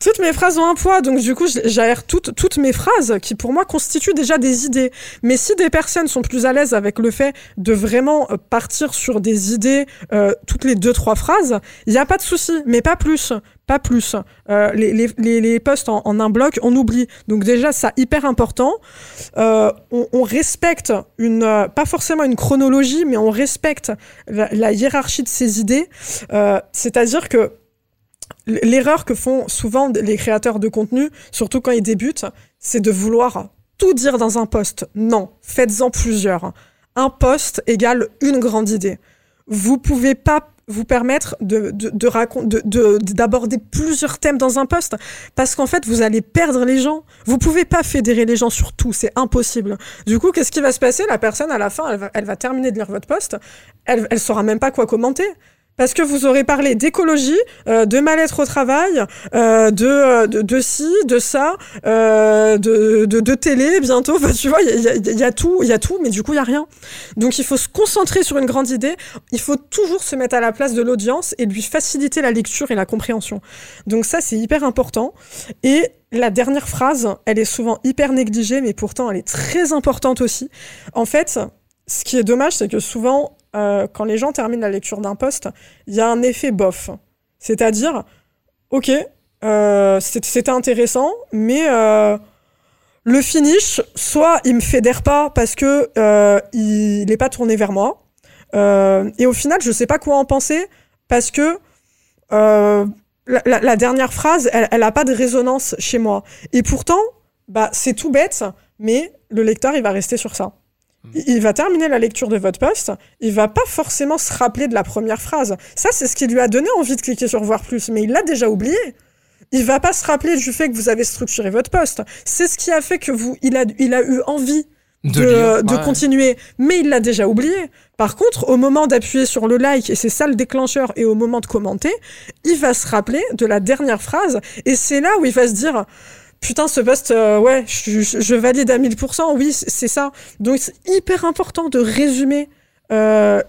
Toutes mes phrases ont un poids, donc du coup, j'aère toutes, toutes mes phrases qui, pour moi, constituent déjà des idées. Mais si des personnes sont plus à l'aise avec le fait de vraiment euh, partir sur des idées euh, toutes les deux, trois phrases, il n'y a pas de souci, mais pas plus. Pas plus. Euh, les, les, les, les posts en, un bloc, on oublie. Donc déjà, ça hyper important. Euh, on, respecte une, euh, pas forcément une chronologie, mais on respecte la, la hiérarchie de ces idées. C'est-à-dire que l'erreur que font souvent les créateurs de contenu, surtout quand ils débutent, c'est de vouloir tout dire dans un post. Non, faites-en plusieurs. Un post égale une grande idée. Vous pouvez pas vous permettre de, de, de d'aborder plusieurs thèmes dans un post parce qu'en fait vous allez perdre les gens. Vous pouvez pas fédérer les gens sur tout, c'est impossible. Du coup, qu'est-ce qui va se passer? La personne à la fin, elle va, elle va terminer de lire votre post, elle, elle saura même pas quoi commenter. Parce que vous aurez parlé d'écologie, euh, de mal-être au travail, euh, de, euh, de, de ci, de ça, euh, de, de, de télé bientôt. Enfin, tu vois, il y a, y y a tout, il y a tout, mais du coup, il y a rien. Donc, il faut se concentrer sur une grande idée. Il faut toujours se mettre à la place de l'audience et lui faciliter la lecture et la compréhension. Donc, ça, c'est hyper important. Et la dernière phrase, elle est souvent hyper négligée, mais pourtant, elle est très importante aussi. En fait, ce qui est dommage, c'est que souvent, euh, quand les gens terminent la lecture d'un post, il y a un effet bof. C'est-à-dire, ok, euh, c'était intéressant, mais euh, le finish, soit il me fédère pas parce que il n'est pas tourné vers moi, et au final, je sais pas quoi en penser parce que la, dernière phrase, elle, elle a pas de résonance chez moi. Et pourtant, bah c'est tout bête, mais le lecteur, il va rester sur ça. Il va terminer la lecture de votre post, il va pas forcément se rappeler de la première phrase. Ça, c'est ce qui lui a donné envie de cliquer sur voir plus, mais il l'a déjà oublié. Il va pas se rappeler du fait que vous avez structuré votre post. C'est ce qui a fait que vous, il a, il a eu envie de, lire, de ouais. continuer, mais il l'a déjà oublié. Par contre, au moment d'appuyer sur le like, et c'est ça le déclencheur, et au moment de commenter, il va se rappeler de la dernière phrase, et c'est là où il va se dire, putain, ce post, euh, ouais, je, valide à 1000%, oui, c'est ça. Donc c'est hyper important de résumer euh,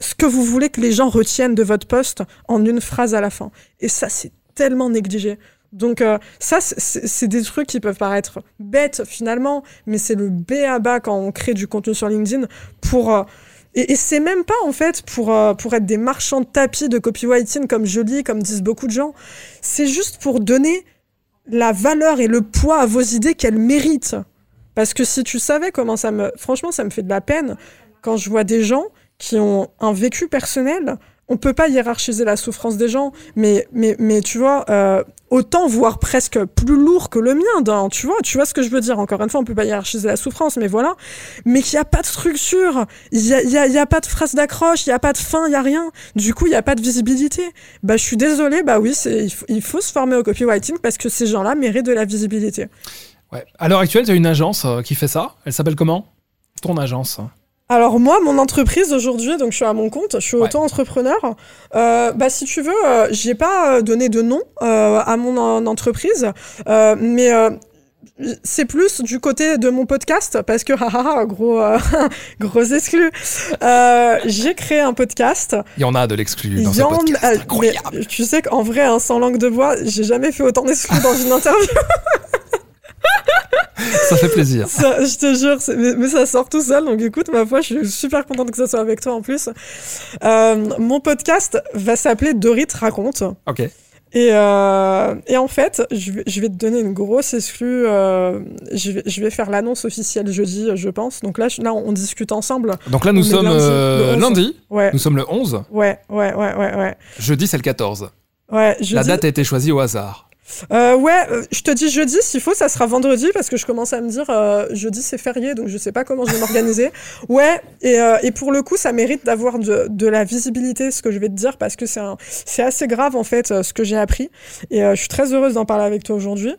ce que vous voulez que les gens retiennent de votre post en une phrase à la fin. Et ça, c'est tellement négligé. Donc euh, ça, c'est des trucs qui peuvent paraître bêtes finalement, mais c'est le B à bas quand on crée du contenu sur LinkedIn pour... euh, et, et c'est même pas en fait pour, euh, pour être des marchands de tapis de copywriting comme je lis, comme disent beaucoup de gens. C'est juste pour donner la valeur et le poids à vos idées qu'elles méritent. Parce que si tu savais comment ça me... Franchement, ça me fait de la peine quand je vois des gens qui ont un vécu personnel. On peut pas hiérarchiser la souffrance des gens, mais, mais, mais tu vois, euh, autant voire presque plus lourd que le mien, tu vois, tu vois ce que je veux dire. Encore une fois, on peut pas hiérarchiser la souffrance, mais voilà. Mais qu'il n'y a pas de structure, il y a, y y a pas de phrase d'accroche, il y a pas de fin, il y a rien. Du coup, il y a pas de visibilité. Bah, je suis désolée, bah oui, il, faut, il faut se former au copywriting parce que ces gens-là méritent de la visibilité. Ouais. À l'heure actuelle, tu as une agence euh, qui fait ça. Elle s'appelle comment? Ton agence. Alors moi, mon entreprise aujourd'hui, donc je suis à mon compte, je suis Ouais. auto-entrepreneur. Euh, bah si tu veux, euh, j'ai pas euh, donné de nom euh, à mon en- entreprise, mais c'est plus du côté de mon podcast parce que haha, gros euh, gros exclu. Euh, j'ai créé un podcast. Il y en a de l'exclu dans ce podcast. a- Incroyable. tu sais qu'en vrai, hein, sans langue de bois, j'ai jamais fait autant d'exclus dans une interview. Ça fait plaisir. Ça, je te jure, mais, mais ça sort tout seul. Donc écoute, ma foi, je suis super contente que ça soit avec toi en plus. Euh, mon podcast va s'appeler Dorit raconte. Ok. Et, euh, et, en fait, je vais, je vais, te donner une grosse exclue. Euh, je, vais, je, vais, faire l'annonce officielle jeudi, je pense. Donc là, là on discute ensemble. Donc là, nous sommes lundi. Lundi. Ouais. Nous sommes le 11. Ouais, ouais, ouais, ouais. ouais. Jeudi, c'est le 14. Ouais, jeudi... La date a été choisie au hasard. Euh, ouais, euh, je te dis jeudi, s'il faut, ça sera vendredi parce que je commence à me dire euh, jeudi c'est férié donc je sais pas comment je vais m'organiser. ouais, et, euh, et, pour le coup, ça mérite d'avoir de, de, la visibilité, ce que je vais te dire, parce que c'est assez grave en fait ce que j'ai appris et je suis très heureuse d'en parler avec toi aujourd'hui.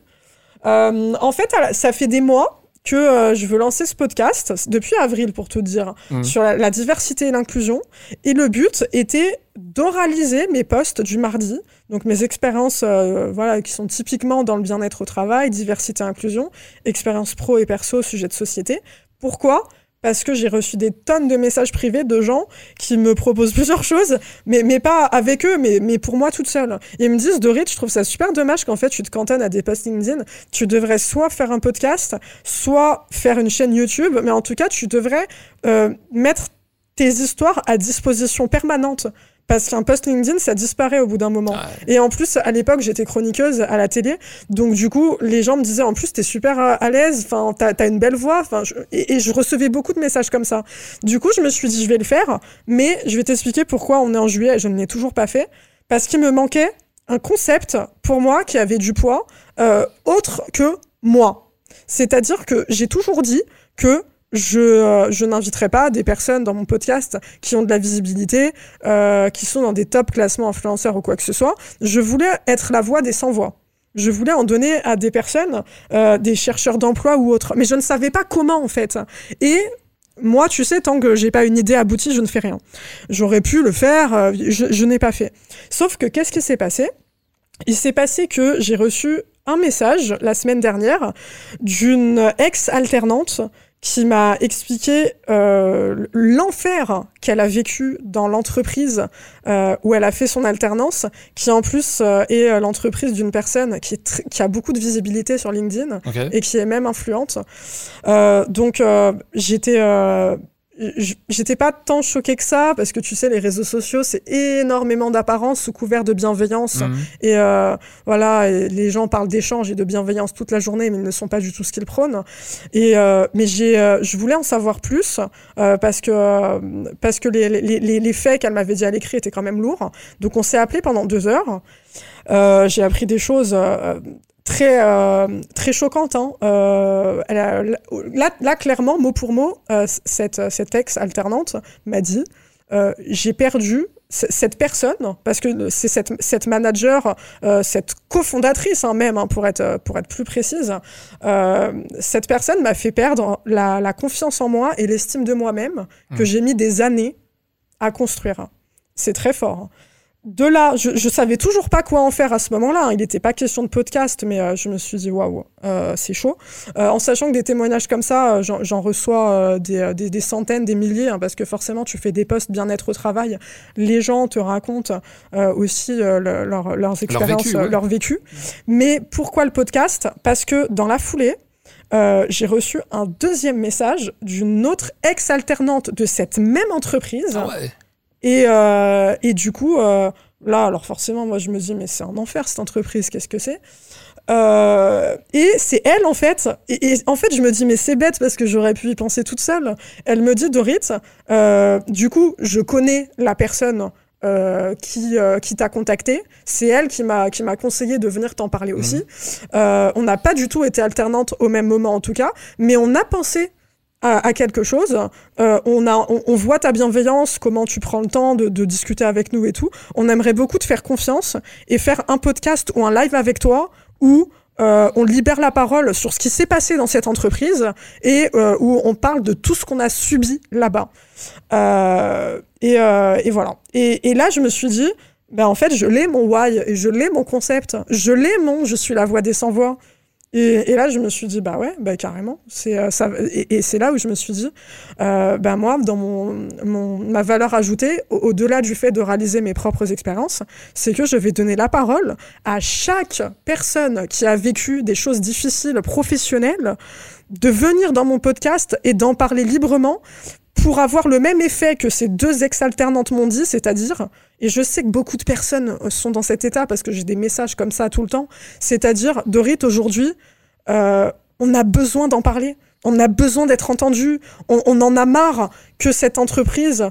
en fait, ça fait des mois que euh, je veux lancer ce podcast depuis avril pour te dire mmh. sur la, la, diversité et l'inclusion. Et le but était d'oraliser mes posts du mardi. Donc mes expériences euh, voilà qui sont typiquement dans le bien-être au travail diversité et inclusion expérience pro et perso sujet de société. Pourquoi? Parce que j'ai reçu des tonnes de messages privés de gens qui me proposent plusieurs choses, mais, pas avec eux, mais, pour moi toute seule. Ils me disent, Dorit, je trouve ça super dommage qu'en fait tu te cantonnes à des posts LinkedIn. Tu devrais soit faire un podcast, soit faire une chaîne YouTube, mais en tout cas, tu devrais euh, mettre tes histoires à disposition permanente parce qu'un post LinkedIn, ça disparaît au bout d'un moment. Et en plus, à l'époque, j'étais chroniqueuse à la télé, donc du coup, les gens me disaient en plus, t'es super à l'aise, enfin, t'as as une belle voix, enfin, et, et, je recevais beaucoup de messages comme ça. Du coup, je me suis dit, je vais le faire, mais je vais t'expliquer pourquoi on est en juillet et je ne l'ai toujours pas fait, parce qu'il me manquait un concept pour moi qui avait du poids euh, autre que moi. C'est-à-dire que j'ai toujours dit que je, euh, je n'inviterai pas des personnes dans mon podcast qui ont de la visibilité, euh, qui sont dans des top classements influenceurs ou quoi que ce soit. Je voulais être la voix des sans-voix. Je voulais en donner à des personnes, euh, des chercheurs d'emploi ou autres. Mais je ne savais pas comment, en fait. Et moi, tu sais, tant que j'ai pas une idée aboutie, je ne fais rien. J'aurais pu le faire, euh, je, je n'ai pas fait. Sauf que qu'est-ce qui s'est passé? Il s'est passé que j'ai reçu un message la semaine dernière d'une ex-alternante qui m'a expliqué euh, l'enfer qu'elle a vécu dans l'entreprise euh, où elle a fait son alternance, qui en plus euh, est euh, l'entreprise d'une personne qui, est qui a beaucoup de visibilité sur LinkedIn okay. et qui est même influente. Euh, donc euh, j'étais j'étais pas tant choquée que ça parce que tu sais les réseaux sociaux c'est énormément d'apparence sous couvert de bienveillance. Mhm. et euh, voilà et les gens parlent d'échange et de bienveillance toute la journée mais ils ne sont pas du tout ce qu'ils prônent. Et euh, mais j'ai euh, je voulais en savoir plus parce que parce que les, les, les, les faits qu'elle m'avait dit à l'écrit étaient quand même lourds. Donc on s'est appelé pendant deux heures. J'ai appris des choses très euh, très choquante. Hein. Euh, elle a, là, là, clairement, mot pour mot, euh, cette, cette ex alternante m'a dit j'ai perdu cette personne, parce que c'est cette, cette manager, cette cofondatrice hein, même, hein, pour, être, pour être plus précise, cette personne m'a fait perdre la, la, confiance en moi et l'estime de moi-même mmh. que j'ai mis des années à construire. C'est très fort de là, je, je savais toujours pas quoi en faire à ce moment-là. Il n'était pas question de podcast, mais euh, je me suis dit waouh, euh, c'est chaud. Euh, en sachant que des témoignages comme ça, euh, j'en reçois euh, des, des, des, centaines, des milliers, hein, parce que forcément, tu fais des posts bien-être au travail. Les gens te racontent euh, aussi le, leur, leurs expériences, leur vécu, ouais. leur vécu. Mais pourquoi le podcast? Parce que dans la foulée, euh, j'ai reçu un deuxième message d'une autre ex-alternante de cette même entreprise. Ah ouais. Et, euh, et du coup, euh, là, alors forcément, moi, je me dis, mais c'est un enfer cette entreprise, qu'est-ce que c'est? Euh, Et c'est elle, en fait. Et, et, en fait, je me dis, mais c'est bête parce que j'aurais pu y penser toute seule. Elle me dit, Dorit, euh, du coup, je connais la personne. Euh, qui, euh, qui t'a contacté. C'est elle qui m'a qui m'a conseillé de venir t'en parler aussi. Mmh. Euh, on n'a pas du tout été alternantes au même moment en tout cas, mais on a pensé à, quelque chose. Euh, on, a, on, voit ta bienveillance, comment tu prends le temps de, discuter avec nous et tout. On aimerait beaucoup te faire confiance et faire un podcast ou un live avec toi où euh, on libère la parole sur ce qui s'est passé dans cette entreprise et euh, où on parle de tout ce qu'on a subi là-bas. Et, voilà. Et, là, je me suis dit, ben en fait, je l'ai mon why, et je l'ai mon concept, je l'ai mon je suis la voix des sans-voix. Et, là, je me suis dit, bah ouais, bah carrément. C'est euh, ça. Et, c'est là où je me suis dit, euh, bah moi, dans mon, mon ma valeur ajoutée, au-delà du fait de réaliser mes propres expériences, c'est que je vais donner la parole à chaque personne qui a vécu des choses difficiles professionnelles, de venir dans mon podcast et d'en parler librement pour avoir le même effet que ces deux ex-alternantes m'ont dit, c'est-à-dire, et je sais que beaucoup de personnes sont dans cet état parce que j'ai des messages comme ça tout le temps, c'est-à-dire, Dorit, aujourd'hui, euh, on a besoin d'en parler on a besoin d'être entendu. On, en a marre que cette entreprise,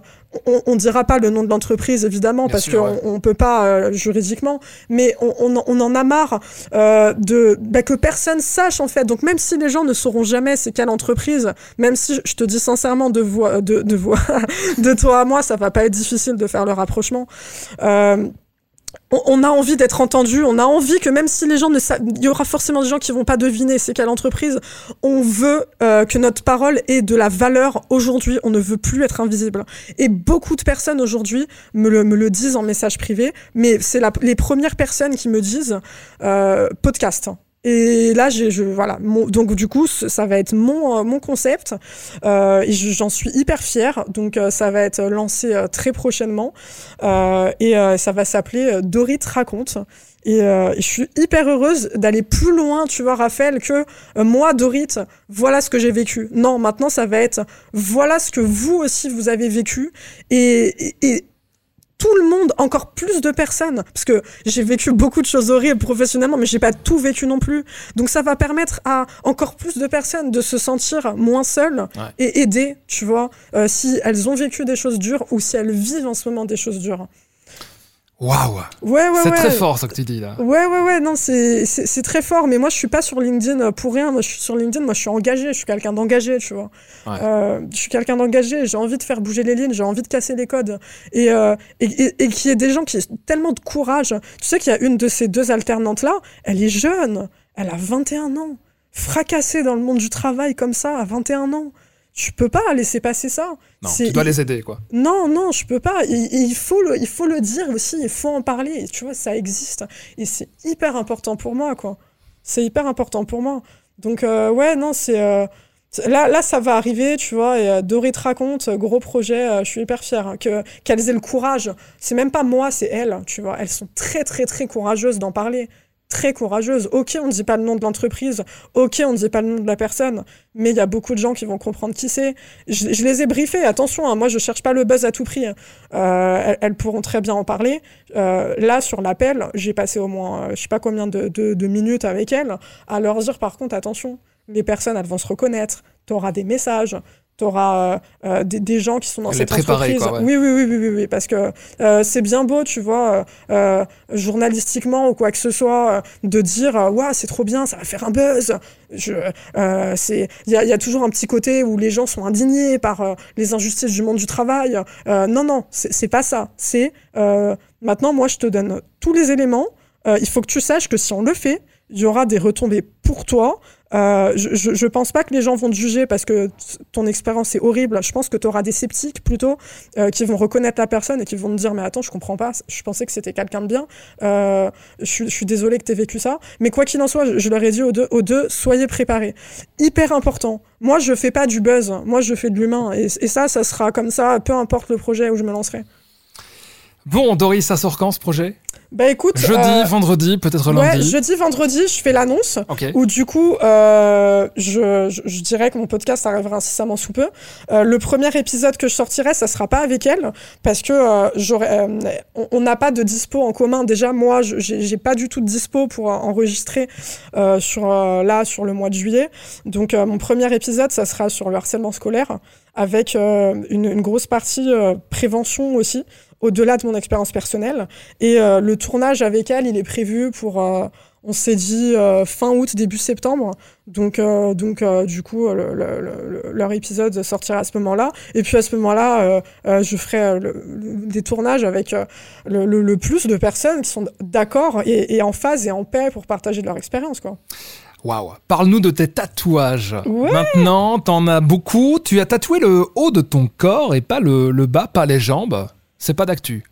on, on dira pas le nom de l'entreprise évidemment parce qu'on on peut pas euh, juridiquement, mais on, en a marre euh, de bah, que personne sache en fait. Donc même si les gens ne sauront jamais c'est quelle entreprise, même si je te dis sincèrement de voix, de, de voix, de toi à moi, ça va pas être difficile de faire le rapprochement. Euh, on, a envie d'être entendu, on a envie que même si les gens ne savent, il y aura forcément des gens qui vont pas deviner c'est quelle entreprise, on veut euh, que notre parole ait de la valeur aujourd'hui, on ne veut plus être invisible. Et beaucoup de personnes aujourd'hui me le, disent en message privé, mais c'est les premières personnes qui me disent euh, podcast. Et là, j'ai, je, voilà, donc du coup, ça va être mon, euh, mon concept euh, et j'en suis hyper fière. Donc euh, ça va être lancé euh, très prochainement et ça va s'appeler Dorit raconte. Et, et, je suis hyper heureuse d'aller plus loin, tu vois, Raphaël, que moi, Dorit, voilà ce que j'ai vécu. Non, maintenant, ça va être voilà ce que vous aussi vous avez vécu. Et, et, tout le monde, encore plus de personnes, parce que j'ai vécu beaucoup de choses horribles professionnellement, mais j'ai pas tout vécu non plus. Donc ça va permettre à encore plus de personnes de se sentir moins seules et aider, tu vois, euh, si elles ont vécu des choses dures ou si elles vivent en ce moment des choses dures. Waouh Ouais, ouais, C'est très fort ce que tu dis là. Ouais, ouais, ouais, non, c'est très fort. Mais moi, je suis pas sur LinkedIn pour rien. Moi, je suis sur LinkedIn, moi, je suis engagé. Je suis quelqu'un d'engagé, tu vois. Euh, je suis quelqu'un d'engagé. J'ai envie de faire bouger les lignes. J'ai envie de casser les codes. Et, euh, et, et, et qu'il y ait des gens qui aient tellement de courage. Tu sais qu'il y a une de ces deux alternantes-là, elle est jeune. Elle a 21 ans. Fracassée dans le monde du travail comme ça, à 21 ans tu peux pas laisser passer ça. Non, tu dois les aider, quoi. Non, non, je peux pas. Il, faut, le, il faut le dire aussi, il faut en parler. Tu vois, ça existe. Et c'est hyper important pour moi, quoi. C'est hyper important pour moi. Donc, euh, ouais, non, c'est... Euh, là, là, ça va arriver, tu vois, et euh, Dorit raconte, gros projet, je suis hyper fière hein, que, qu'elles aient le courage. C'est même pas moi, c'est elles, tu vois. Elles sont très, très, très courageuses d'en parler très courageuse. Ok, on ne dit pas le nom de l'entreprise, ok, on ne dit pas le nom de la personne, mais il y a beaucoup de gens qui vont comprendre qui c'est. Je, les ai briefés, attention, hein, moi je cherche pas le buzz à tout prix. Euh, elles, pourront très bien en parler. Euh, là, sur l'appel, j'ai passé au moins, euh, je sais pas combien de, de, minutes avec elles, à leur dire par contre, attention, les personnes, elles vont se reconnaître, tu auras des messages, tu auras euh, euh, des, gens qui sont dans cette entreprise. oui, oui, oui, oui, oui, parce que euh, c'est bien beau, tu vois, journalistiquement ou quoi que ce soit, de dire waouh, c'est trop bien, ça va faire un buzz. Il y a, y a, toujours un petit côté où les gens sont indignés par les injustices du monde du travail. non, non, c'est pas ça. C'est maintenant, moi, je te donne tous les éléments. il faut que tu saches que si on le fait, il y aura des retombées pour toi. Euh, je, pense pas que les gens vont te juger parce que ton expérience est horrible. Je pense que tu auras des sceptiques plutôt euh, qui vont reconnaître la personne et qui vont te dire mais attends je comprends pas. Je pensais que c'était quelqu'un de bien. Euh, je, suis désolé que tu aies vécu ça. Mais quoi qu'il en soit, je, leur ai dit aux deux, soyez préparés. Hyper important. Moi je fais pas du buzz. Moi je fais de l'humain et ça ça sera comme ça. Peu importe le projet où je me lancerai. Bon Doris, ça sort quand ce projet? Bah écoute. Jeudi, euh, vendredi, peut-être lundi. Ouais, jeudi, vendredi, je fais l'annonce. Ou du coup, euh, je, je, dirais que mon podcast arrivera incessamment sous peu. Euh, le premier épisode que je sortirai, ça sera pas avec elle, parce que euh, j'aurais, euh, on n'a pas de dispo en commun. Déjà, moi, j'ai pas du tout de dispo pour enregistrer sur là sur le mois de juillet. Donc, mon premier épisode, ça sera sur le harcèlement scolaire, avec une, une, grosse partie prévention aussi au-delà de mon expérience personnelle. Et euh, le tournage avec elle, il est prévu pour, euh, on s'est dit, euh, fin août, début septembre. Donc, donc du coup, leur épisode sortira à ce moment-là. Et puis à ce moment-là, je ferai des tournages avec le, plus de personnes qui sont d'accord et, en phase et en paix pour partager leur expérience. quoi. Waouh Parle-nous de tes tatouages. Maintenant, t'en as beaucoup. Tu as tatoué le haut de ton corps et pas le, le bas, pas les jambes. C'est pas d'actu.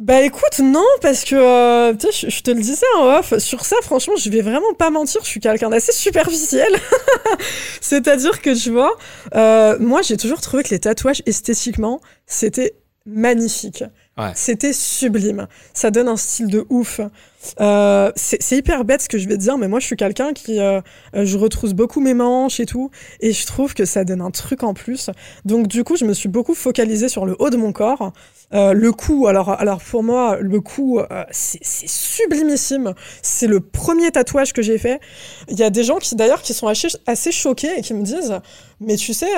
Bah écoute, non, parce que euh, je, je, te le disais en off, sur ça, franchement, je vais vraiment pas mentir, je suis quelqu'un d'assez superficiel. C'est-à-dire que, tu vois, euh, moi j'ai toujours trouvé que les tatouages esthétiquement, c'était magnifique. C'était sublime. Ça donne un style de ouf. Euh, c'est hyper bête ce que je vais te dire, mais moi je suis quelqu'un qui euh, euh, je retrousse beaucoup mes manches et tout, et je trouve que ça donne un truc en plus. Donc du coup, je me suis beaucoup focalisée sur le haut de mon corps. le cou, alors, alors pour moi, le cou, c'est sublimissime. C'est le premier tatouage que j'ai fait. Il y a des gens qui d'ailleurs qui sont assez, choqués et qui me disent, mais tu sais,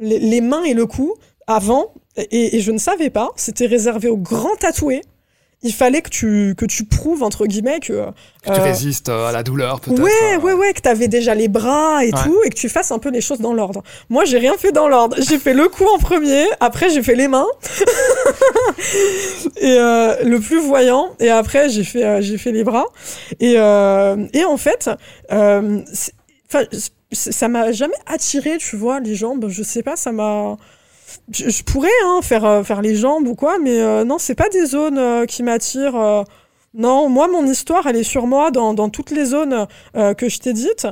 les, mains et le cou, avant, et, et je ne savais pas, c'était réservé aux grands tatoués il fallait que tu, que tu prouves, entre guillemets, que... Que tu euh, résistes euh, à la douleur, peut-être. Ouais, euh. ouais, ouais, que tu avais déjà les bras et tout, et que tu fasses un peu les choses dans l'ordre. Moi, j'ai rien fait dans l'ordre. J'ai fait le cou en premier, après j'ai fait les mains, et le plus voyant, et après j'ai fait, j'ai fait les bras. Et, et en fait, ça m'a jamais attiré, tu vois, les jambes. Je sais pas, ça m'a je, pourrais hein, faire, euh, faire les jambes ou quoi, mais euh, non, c'est pas des zones euh, qui m'attirent. non, moi, mon histoire, elle est sur moi dans, dans toutes les zones que je t'ai dites.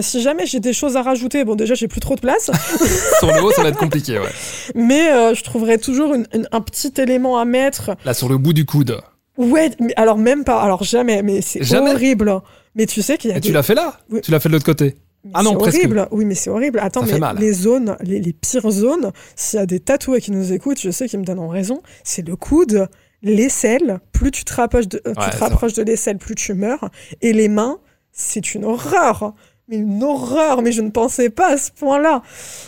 si jamais j'ai des choses à rajouter, bon, déjà, j'ai plus trop de place. sur le haut, ça va être compliqué, ouais. Mais je trouverais toujours un petit élément à mettre. Là, sur le bout du coude. Ouais, mais alors même pas, alors jamais, mais c'est horrible. Mais tu sais qu'il y a. Et tu l'as fait là? Tu l'as fait de l'autre côté? Ah non, horrible. Oui, mais c'est horrible. Attends, mais les zones, les, pires zones, s'il y a des tatoués qui nous écoutent, je sais qu'ils me donneront raison, c'est le coude, l'aisselle. Plus tu te rapproches de, euh, tu te rapproches de l'aisselle, plus tu meurs. Et les mains, c'est une horreur. Mais une horreur, mais je ne pensais pas à ce point-là.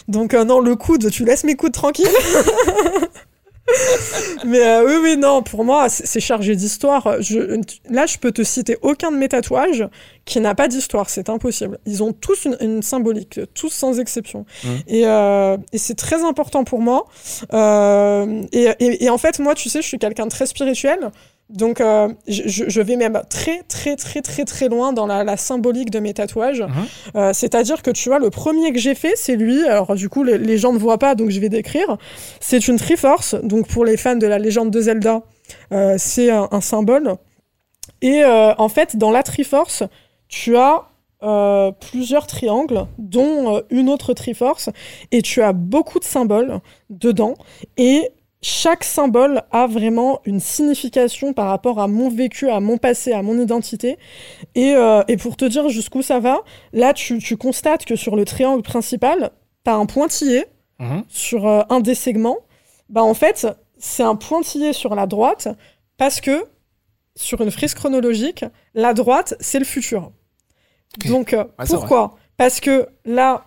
Donc, euh, non, le coude, tu laisses mes coudes tranquilles. mais euh, oui, oui, non, pour moi, c'est chargé d'histoire. Je, là, je peux te citer aucun de mes tatouages qui n'a pas d'histoire. C'est impossible. Ils ont tous une, symbolique, tous sans exception. Mmh. Et, euh, et c'est très important pour moi. Euh, et, et, et, en fait, moi, tu sais, je suis quelqu'un de très spirituel. Donc, euh, je, vais même très, très, très, très, très loin dans la, symbolique de mes tatouages. Mhm. Euh, c'est-à-dire que, tu vois, le premier que j'ai fait, c'est lui. Alors, du coup, les, gens ne voient pas, donc je vais décrire. C'est une Triforce. Donc, pour les fans de la légende de Zelda, euh, c'est un, symbole. Et en fait, dans la Triforce, tu as plusieurs triangles, dont une autre Triforce, et tu as beaucoup de symboles dedans. Et chaque symbole a vraiment une signification par rapport à mon vécu, à mon passé, à mon identité. Et, euh, pour te dire jusqu'où ça va, là, tu, constates que sur le triangle principal, tu as un pointillé mhm. sur euh, un des segments. Bah, en fait, c'est un pointillé sur la droite parce que sur une frise chronologique, la droite, c'est le futur. Donc, euh, pourquoi? Parce que là,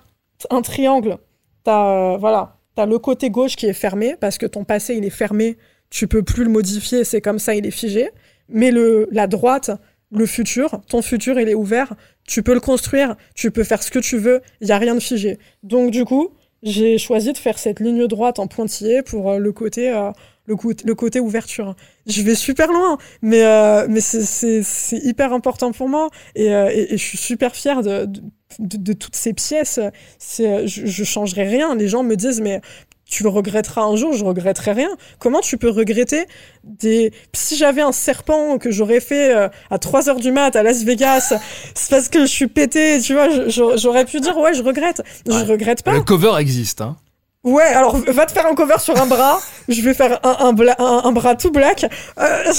un triangle, tu as, voilà, T'as le côté gauche qui est fermé parce que ton passé il est fermé, tu peux plus le modifier, c'est comme ça, il est figé. Mais le la droite, le futur, ton futur il est ouvert, tu peux le construire, tu peux faire ce que tu veux, il y a rien de figé. Donc du coup, j'ai choisi de faire cette ligne droite en pointillé pour euh, le côté euh, le, le, côté ouverture. Je vais super loin, mais, euh, mais c'est hyper important pour moi et, et, je suis super fière de, de, toutes ces pièces. Je, je changerai rien. Les gens me disent, mais tu le regretteras un jour, je regretterai rien. Comment tu peux regretter des... Si j'avais un serpent que j'aurais fait euh, à 3 heures du mat à Las Vegas, c'est parce que je suis pété, tu vois, j'aurais pu dire, ouais, je regrette. Je regrette pas. Le cover existe, hein. Ouais, alors va te faire un cover sur un bras. je vais faire un, un, bras tout black. Euh,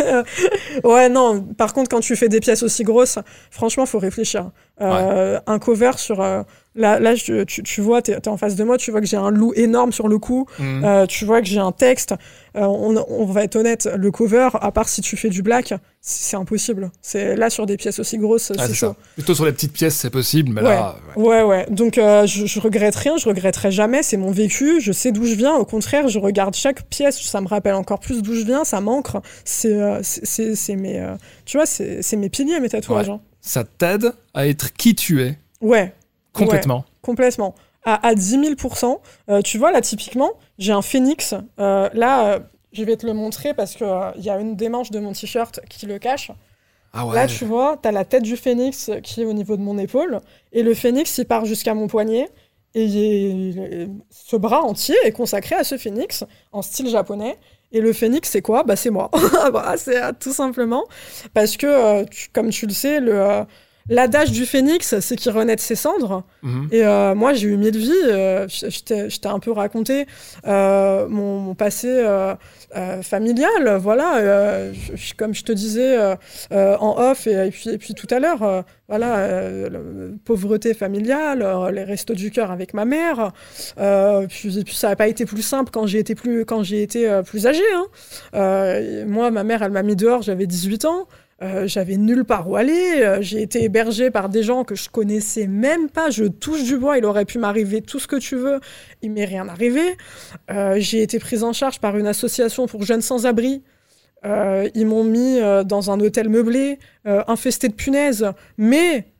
euh, ouais, non. Par contre, quand tu fais des pièces aussi grosses, franchement, faut réfléchir. Euh, un cover sur. là, là tu, tu, vois, tu es, en face de moi, tu vois que j'ai un loup énorme sur le cou. Mhm. tu vois que j'ai un texte. On, on, va être honnête, le cover, à part si tu fais du black, c'est impossible. C'est là sur des pièces aussi grosses, c'est chaud. Plutôt sur les petites pièces, c'est possible, mais là. Ouais, ouais. Donc je, je regrette rien, je regretterai jamais. C'est mon vécu, je sais d'où je viens. Au contraire, je regarde chaque pièce, ça me rappelle encore plus d'où je viens, ça m'ancre. C'est euh, c'est mes, euh, tu vois, c'est mes piliers, mes tatouages. Hein. Ça t'aide à être qui tu es. Ouais. Complètement. complètement. À, à 10 000 euh, Tu vois, là, typiquement, j'ai un phénix. là, je vais te le montrer parce qu'il il y a une des manches de mon t-shirt qui le cache. Ah ouais. Là, tu vois, tu as la tête du phénix qui est au niveau de mon épaule. Et le phénix, il part jusqu'à mon poignet. Et ce bras entier est consacré à ce phénix en style japonais. Et le phénix, c'est quoi? Bah, C'est moi. c'est euh, tout simplement. Parce que, euh, comme tu le sais, le, euh, l'adage du phénix, c'est qu'il renaît de ses cendres. Mhm. Et euh, moi, j'ai eu mille vies. euh, je t'ai un peu raconté euh, mon, mon passé familial. Voilà, je- comme je te disais en off et, et puis, et puis tout à l'heure, voilà, le- pauvreté familiale, les restos du cœur avec ma mère. Puis, et puis ça n'a pas été plus simple quand j'ai été plus quand j'ai été plus âgée. hein. Moi, ma mère, elle m'a mis dehors, j'avais 18 ans. Euh, j'avais nulle part où aller. Euh, j'ai été hébergée par des gens que je connaissais même pas. Je touche du bois. Il aurait pu m'arriver tout ce que tu veux. Il m'est rien arrivé. Euh, j'ai été prise en charge par une association pour jeunes sans-abri. Ils m'ont mis dans un hôtel meublé, infesté de punaises. Mais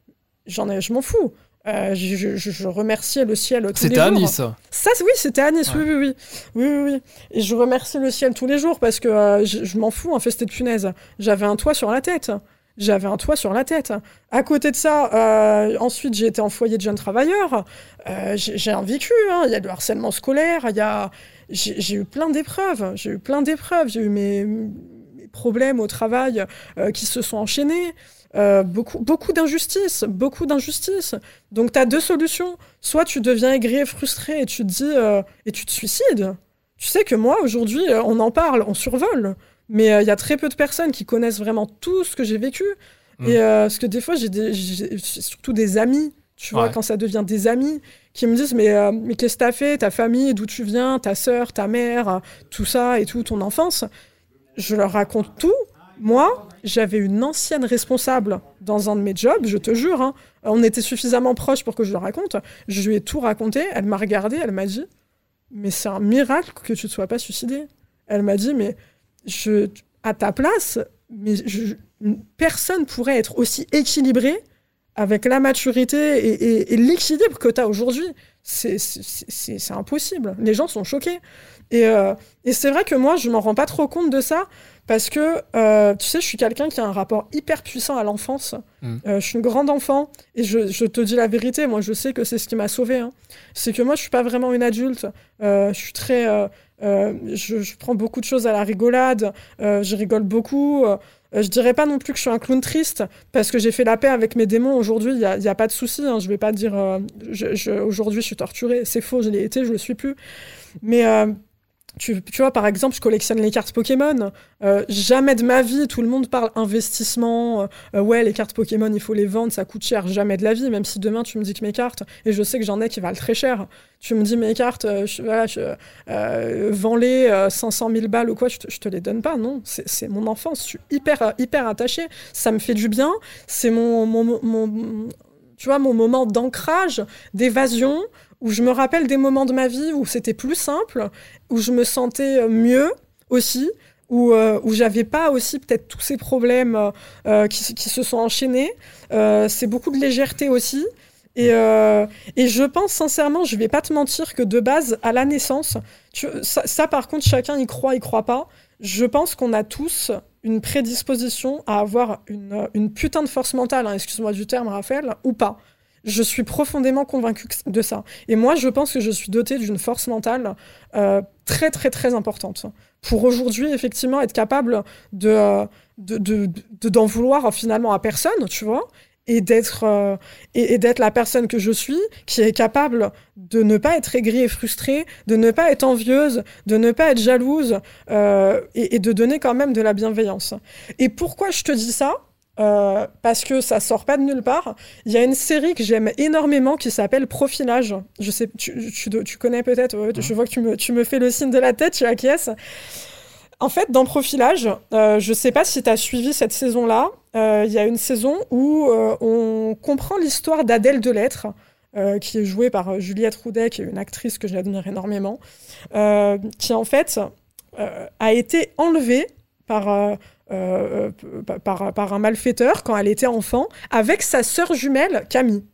j'en ai, je m'en fous. Euh, je, je- je- remerciais le ciel tous les C'était jours. à Nice. Ça, oui, c'était à Nice, Ouais. oui, oui, oui, oui, oui. Et je remercie le ciel tous les jours parce que euh, je, je m'en fous, infesté de punaises. J'avais un toit sur la tête. J'avais un toit sur la tête. À côté de ça, euh, ensuite, j'ai été en foyer de jeunes travailleurs. Euh, j'ai j'ai un vécu. hein. Il y a le harcèlement scolaire. Il y a, j'ai j'ai eu plein d'épreuves. J'ai eu plein d'épreuves. J'ai eu mes, mes problèmes au travail euh, qui se sont enchaînés. Euh, beaucoup, beaucoup d'injustices, beaucoup d'injustices. Donc, tu as deux solutions. Soit tu deviens aigri et frustré et tu te dis euh, et tu te suicides. Tu sais que moi aujourd'hui, euh, on en parle, on survole, mais euh, il y a très peu de personnes qui connaissent vraiment tout ce que j'ai vécu. Mm. Et parce que des fois, j'ai surtout des amis. Tu vois, quand ça devient des amis qui me disent mais mais qu'est-ce que t'as fait, ta famille, d'où tu viens, ta sœur, ta mère, tout ça et tout, ton enfance. Je leur raconte tout. Moi, j'avais une ancienne responsable dans un de mes jobs, je te jure. hein. On était suffisamment proches pour que je le raconte. Je lui ai tout raconté. Elle m'a regardé, elle m'a dit Mais c'est un miracle que tu ne te sois pas suicidé. Elle m'a dit Mais je, à ta place, mais je- personne pourrait être aussi équilibré avec la maturité et, l'équilibre que tu as aujourd'hui. C'est impossible. Les gens sont choqués. Et, euh, et c'est vrai que moi, je m'en rends pas trop compte de ça parce que, euh, tu sais, je suis quelqu'un qui a un rapport hyper puissant à l'enfance. Mm. Euh, je suis une grande enfant et je, je te dis la vérité, moi, je sais que c'est ce qui m'a sauvée. hein. C'est que moi, je suis pas vraiment une adulte. Euh, je suis très. je, je prends beaucoup de choses à la rigolade. je rigole beaucoup. je dirais pas non plus que je suis un clown triste parce que j'ai fait la paix avec mes démons. Aujourd'hui, il n'y a, pas de souci. hein. Je vais pas dire je- aujourd'hui je suis torturée. C'est faux, je l'ai été, je le suis plus. Mais tu, vois, par exemple, je collectionne les cartes Pokémon. Euh, jamais de ma vie, tout le monde parle investissement. euh, ouais, les cartes Pokémon, il faut les vendre, ça coûte cher. Jamais de la vie, même si demain tu me dis que mes cartes, et je sais que j'en ai qui valent très cher, tu me dis mes cartes, euh, vends-les euh, 500 000 balles ou quoi, je te, te les donne pas. Non, c'est mon enfance, je suis hyper, hyper attachée. Ça me fait du bien. C'est mon, mon, mon- tu vois, mon moment d'ancrage, d'évasion, où je me rappelle des moments de ma vie où c'était plus simple, où je me sentais euh, mieux aussi, où, euh, où j'avais pas aussi peut-être tous ces problèmes euh, qui, qui se sont enchaînés. C'est beaucoup de légèreté aussi. Et, et je pense sincèrement, je vais pas te mentir que de base, à la naissance, ça, par contre, chacun y croit, y croit pas. Je pense qu'on a tous une prédisposition à avoir une, une putain de force mentale, hein, excuse-moi du terme, Raphaël, ou pas. Je suis profondément convaincue de ça. Et moi, je pense que je suis dotée d'une force mentale euh, très, très, très importante. Pour aujourd'hui, effectivement, être capable de, euh, de, de- de- d'en vouloir finalement à personne, tu vois, et d'être, euh, et, d'être la personne que je suis, qui est capable de ne pas être aigrie et frustrée, de ne pas être envieuse, de ne pas être jalouse, euh, et de donner quand même de la bienveillance. Et pourquoi je te dis ça? Euh, parce que ça sort pas de nulle part. Il y a une série que j'aime énormément qui s'appelle Profilage. Je sais, tu, tu, tu connais peut-être. ouais, Je vois que tu me, tu me fais le signe de la tête, tu acquiesces. En fait, dans Profilage, euh, je sais pas si tu as suivi cette saison-là. euh, Il y a une saison où euh, on comprend l'histoire d'Adèle Delettre. euh, qui est jouée par Juliette Roudet, qui est une actrice que j'admire énormément, euh, qui en fait euh, a été enlevée par, euh, euh, par, un malfaiteur quand elle était enfant avec sa sœur jumelle Camille.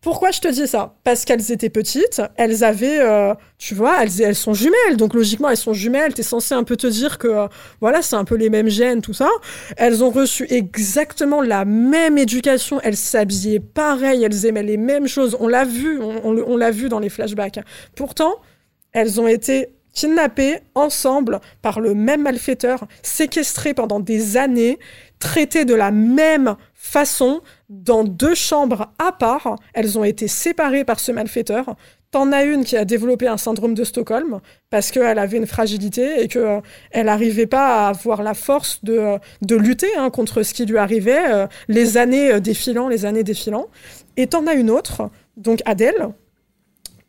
Pourquoi je te dis ça? Parce qu'elles étaient petites, elles avaient, euh, tu vois, elles, sont jumelles, donc logiquement elles sont jumelles, t'es censé un peu te dire que, voilà, c'est un peu les mêmes gènes, tout ça. Elles ont reçu exactement la même éducation, elles s'habillaient pareil, elles aimaient les mêmes choses, on l'a vu, on l'a vu dans les flashbacks. Pourtant, elles ont été kidnappées ensemble par le même malfaiteur, séquestrées pendant des années, traitées de la même façon dans deux chambres à part. Elles ont été séparées par ce malfaiteur. T'en as une qui a développé un syndrome de Stockholm parce qu'elle avait une fragilité et qu'elle euh, n'arrivait pas à avoir la force de, euh, de lutter hein, contre ce qui lui arrivait, euh, les années défilant, les années défilant. Et t'en as une autre, donc Adèle,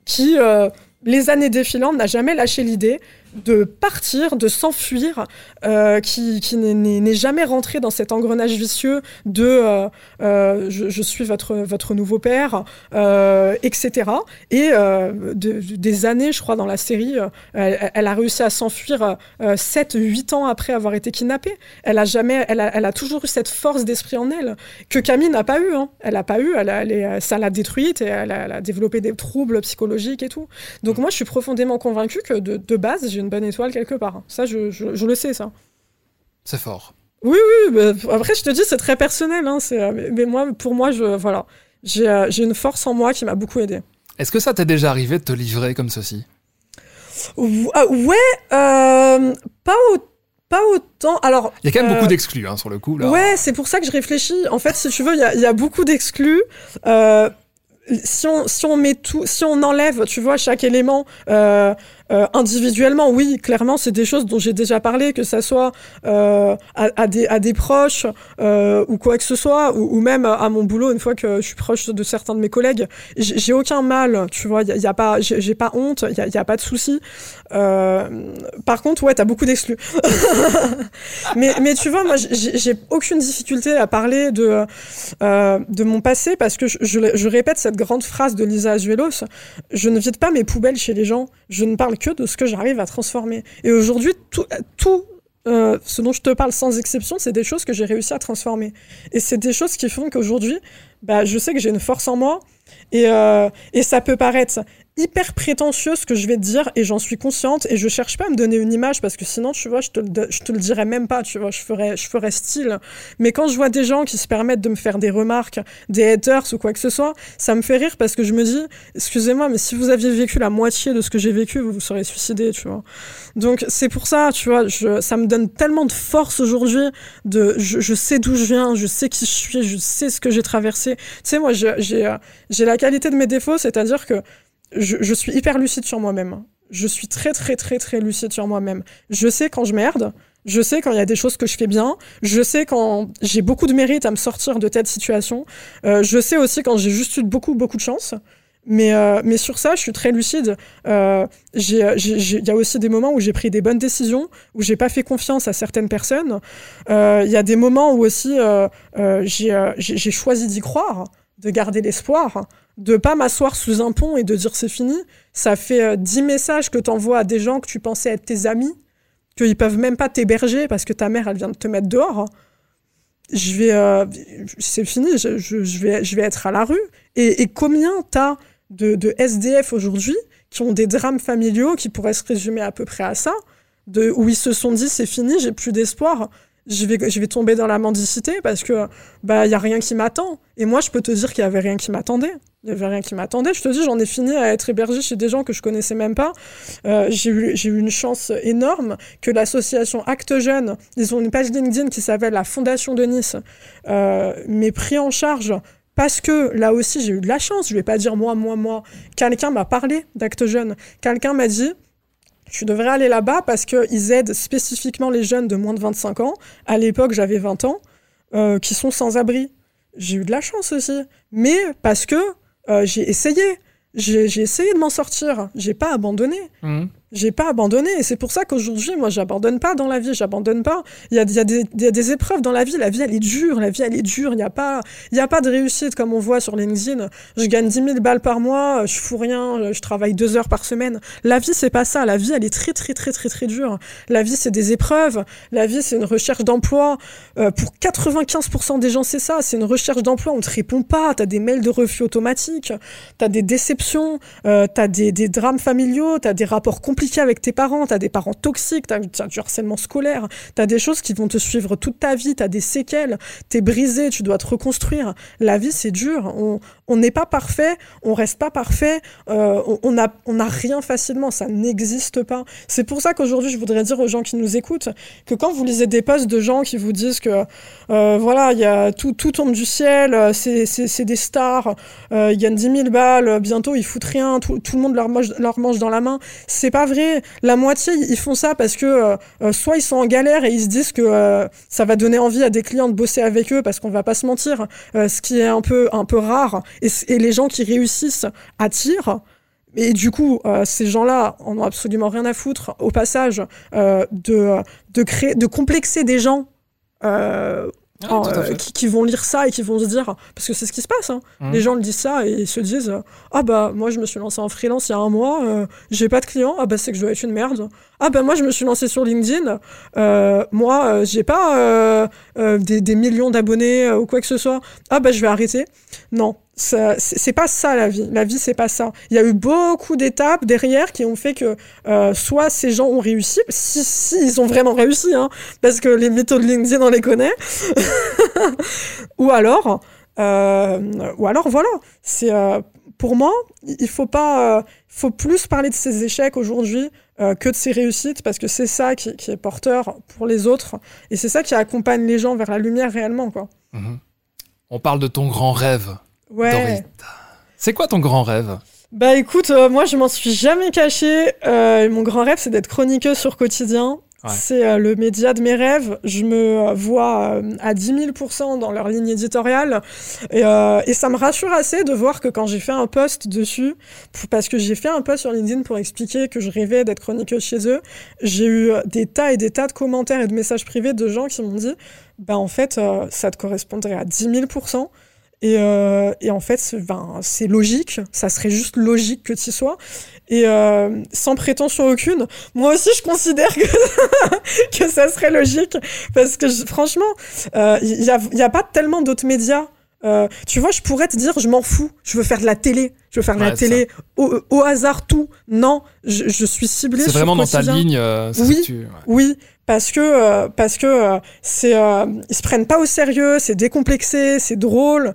qui, les années défilant, n'a jamais lâché l'idée de partir, de s'enfuir, euh, qui, qui n'est jamais rentré dans cet engrenage vicieux de euh, euh, je, suis votre, votre nouveau père, etc. Et des années, je crois, dans la série, elle, a réussi à s'enfuir 7-8 ans après avoir été kidnappée. Elle a, jamais, elle a, elle a toujours eu cette force d'esprit en elle que Camille n'a pas eu. Hein. Elle n'a pas eu, elle, elle ça l'a détruite et elle a, développé des troubles psychologiques et tout. Donc moi, je suis profondément convaincue que de, de base, j'ai une bonne étoile quelque part. Ça, je, je, le sais, ça. C'est fort. Oui, oui. Bah, après, je te dis, c'est très personnel. Hein, euh, mais, moi, pour moi, je, voilà, euh, j'ai une force en moi qui m'a beaucoup aidé. Est-ce que ça t'est déjà arrivé de te livrer comme ceci? Ah, Ouais, euh, pas pas autant. Alors, il y a quand même beaucoup d'exclus hein, sur le coup. Là. Ouais, c'est pour ça que je réfléchis. En fait, si tu veux, il y, y, a beaucoup d'exclus si on, si on met tout, si on enlève, tu vois, chaque élément euh, euh, individuellement, oui, clairement, c'est des choses dont j'ai déjà parlé, que ça soit euh, à, des, à des proches ou quoi que ce soit, ou, même à mon boulot, une fois que je suis proche de certains de mes collègues, j'ai aucun mal, tu vois, il y, a, pas, j'ai pas honte, il y a, a, pas de souci. Par contre, ouais, t'as beaucoup d'exclus. mais, tu vois, moi, j'ai aucune difficulté à parler de, de mon passé parce que je, répète cette grande phrase de Lisa Azuelos, je ne vide pas mes poubelles chez les gens, je ne parle que de ce que j'arrive à transformer. Et aujourd'hui, tout, euh, ce dont je te parle sans exception, c'est des choses que j'ai réussi à transformer. Et c'est des choses qui font qu'aujourd'hui, bah, je sais que j'ai une force en moi. Et, euh, et ça peut paraître hyper prétentieux ce que je vais te dire et j'en suis consciente et je cherche pas à me donner une image parce que sinon tu vois je te le, je te le dirais même pas tu vois je ferais je ferais style. Mais quand je vois des gens qui se permettent de me faire des remarques des haters ou quoi que ce soit ça me fait rire parce que je me dis excusez-moi mais si vous aviez vécu la moitié de ce que j'ai vécu vous vous seriez suicidé tu vois. Donc c'est pour ça tu vois je, ça me donne tellement de force aujourd'hui de je, je sais d'où je viens je sais qui je suis je sais ce que j'ai traversé. Tu sais moi j'ai j'ai la qualité de mes défauts c'est-à-dire que je, suis hyper lucide sur moi-même. Je suis très, très, très, très lucide sur moi-même. Je sais quand je merde. Je sais quand il y a des choses que je fais bien. Je sais quand j'ai beaucoup de mérite à me sortir de telle situation. Euh, je sais aussi quand j'ai juste eu beaucoup, beaucoup de chance. Mais, euh, mais sur ça, je suis très lucide. Euh, il y a aussi des moments où j'ai pris des bonnes décisions, où j'ai pas fait confiance à certaines personnes. Il y a des moments où aussi j'ai choisi d'y croire, de garder l'espoir de pas m'asseoir sous un pont et de dire c'est fini. Ça fait 10 euh, messages que tu envoies à des gens que tu pensais être tes amis, qu'ils peuvent même pas t'héberger parce que ta mère, elle vient de te mettre dehors. Je vais, euh, c'est fini, je, vais, être à la rue. Et, et combien t'as de, de SDF aujourd'hui qui ont des drames familiaux qui pourraient se résumer à peu près à ça, de, où ils se sont dit c'est fini, j'ai plus d'espoir je vais, je vais tomber dans la mendicité parce que bah y a rien qui m'attend. Et moi, je peux te dire qu'il y avait rien qui m'attendait. Il y avait rien qui m'attendait. Je te dis, j'en ai fini à être hébergé chez des gens que je connaissais même pas. Euh, j'ai eu, eu une chance énorme que l'association Acte Jeune, ils ont une page LinkedIn qui s'appelle la Fondation de Nice, euh, m'ait pris en charge parce que là aussi, j'ai eu de la chance. Je vais pas dire moi, moi, moi. Quelqu'un m'a parlé d'Acte Jeune. Quelqu'un m'a dit, tu devrais aller là-bas parce qu'ils aident spécifiquement les jeunes de moins de 25 ans. À l'époque, j'avais 20 ans, euh, qui sont sans abri. J'ai eu de la chance aussi. Mais parce que euh, j'ai essayé. J'ai essayé de m'en sortir. J'ai pas abandonné. Mmh j'ai pas abandonné. Et c'est pour ça qu'aujourd'hui, moi, j'abandonne pas dans la vie, j'abandonne pas. Il y a, y, a y a des épreuves dans la vie. La vie, elle est dure. La vie, elle est dure. Il n'y a, pas, y a pas de réussite comme on voit sur LinkedIn. Je gagne 10 000 balles par mois, je fous rien, je travaille deux heures par semaine. La vie, c'est pas ça. La vie, elle est très, très, très, très, très dure. La vie, c'est des épreuves. La vie, c'est une recherche d'emploi. Euh, pour 95% des gens, c'est ça. C'est une recherche d'emploi. On te répond pas. T'as des mails de refus automatiques. T'as des déceptions. Euh, t'as des, des drames familiaux. T'as des rapports complexes avec tes parents, tu as des parents toxiques, tu as, du harcèlement scolaire, tu as des choses qui vont te suivre toute ta vie, tu as des séquelles, tu es brisé, tu dois te reconstruire. La vie, c'est dur. On n'est pas parfait, on reste pas parfait, euh, on n'a rien facilement, ça n'existe pas. C'est pour ça qu'aujourd'hui, je voudrais dire aux gens qui nous écoutent que quand vous lisez des posts de gens qui vous disent que euh, voilà, il y a tout, tout tombe du ciel, euh, c'est des stars, ils gagnent 10 000 balles, bientôt ils foutent rien, tout, tout le monde leur mange, leur mange dans la main. C'est pas La moitié, ils font ça parce que soit ils sont en galère et ils se disent que ça va donner envie à des clients de bosser avec eux parce qu'on va pas se mentir, ce qui est un peu, un peu rare. Et, les gens qui réussissent attirent. Et du coup, euh, ces gens-là en ont absolument rien à foutre, au passage, euh, de, de, créer, de complexer des gens euh, ah, qui, vont lire ça et qui vont se dire, parce que c'est ce qui se passe, hein. mmh. les gens le disent ça et ils se disent Ah bah, moi je me suis lancé en freelance il y a un mois, j'ai pas de clients, ah bah c'est que je dois être une merde. Ah bah, moi je me suis lancé sur LinkedIn, moi j'ai pas des, des, millions d'abonnés ou quoi que ce soit, ah bah je vais arrêter. Non, c'est pas ça la vie. La vie, c'est pas ça. Il y a eu beaucoup d'étapes derrière qui ont fait que euh, soit ces gens ont réussi, si, si ils ont vraiment réussi, hein, parce que les méthodes LinkedIn, on les connaît, ou alors, euh, ou alors voilà. C'est euh, pour moi, il faut pas, faut plus parler de ces échecs aujourd'hui que de ses réussites, parce que c'est ça qui, est porteur pour les autres, et c'est ça qui accompagne les gens vers la lumière réellement, quoi. Mhm. On parle de ton grand rêve. Ouais. C'est quoi ton grand rêve? Bah écoute, euh, moi je m'en suis jamais caché. Euh, mon grand rêve c'est d'être chroniqueuse sur quotidien. C'est euh, le média de mes rêves. Je me vois à 10 000% dans leur ligne éditoriale. Et, et, ça me rassure assez de voir que quand j'ai fait un post dessus, parce que j'ai fait un post sur LinkedIn pour expliquer que je rêvais d'être chroniqueuse chez eux, j'ai eu des tas et des tas de commentaires et de messages privés de gens qui m'ont dit Bah en fait, ça te correspondrait à 10 000%. Et, euh, et en fait, ben, c'est logique, ça serait juste logique que tu sois. Et euh, sans prétention aucune, moi aussi je considère que, ça serait logique, parce que franchement, il euh, n'y y a pas tellement d'autres médias. Euh, tu vois, je pourrais te dire, je m'en fous, je veux faire de la télé, je veux faire de la télé au, au, hasard tout. Non, je, je suis ciblée. C'est vraiment dans ta ligne. Euh, oui, tu... oui, parce que euh, parce que euh, c'est euh, ils se prennent pas au sérieux, c'est décomplexé, c'est drôle.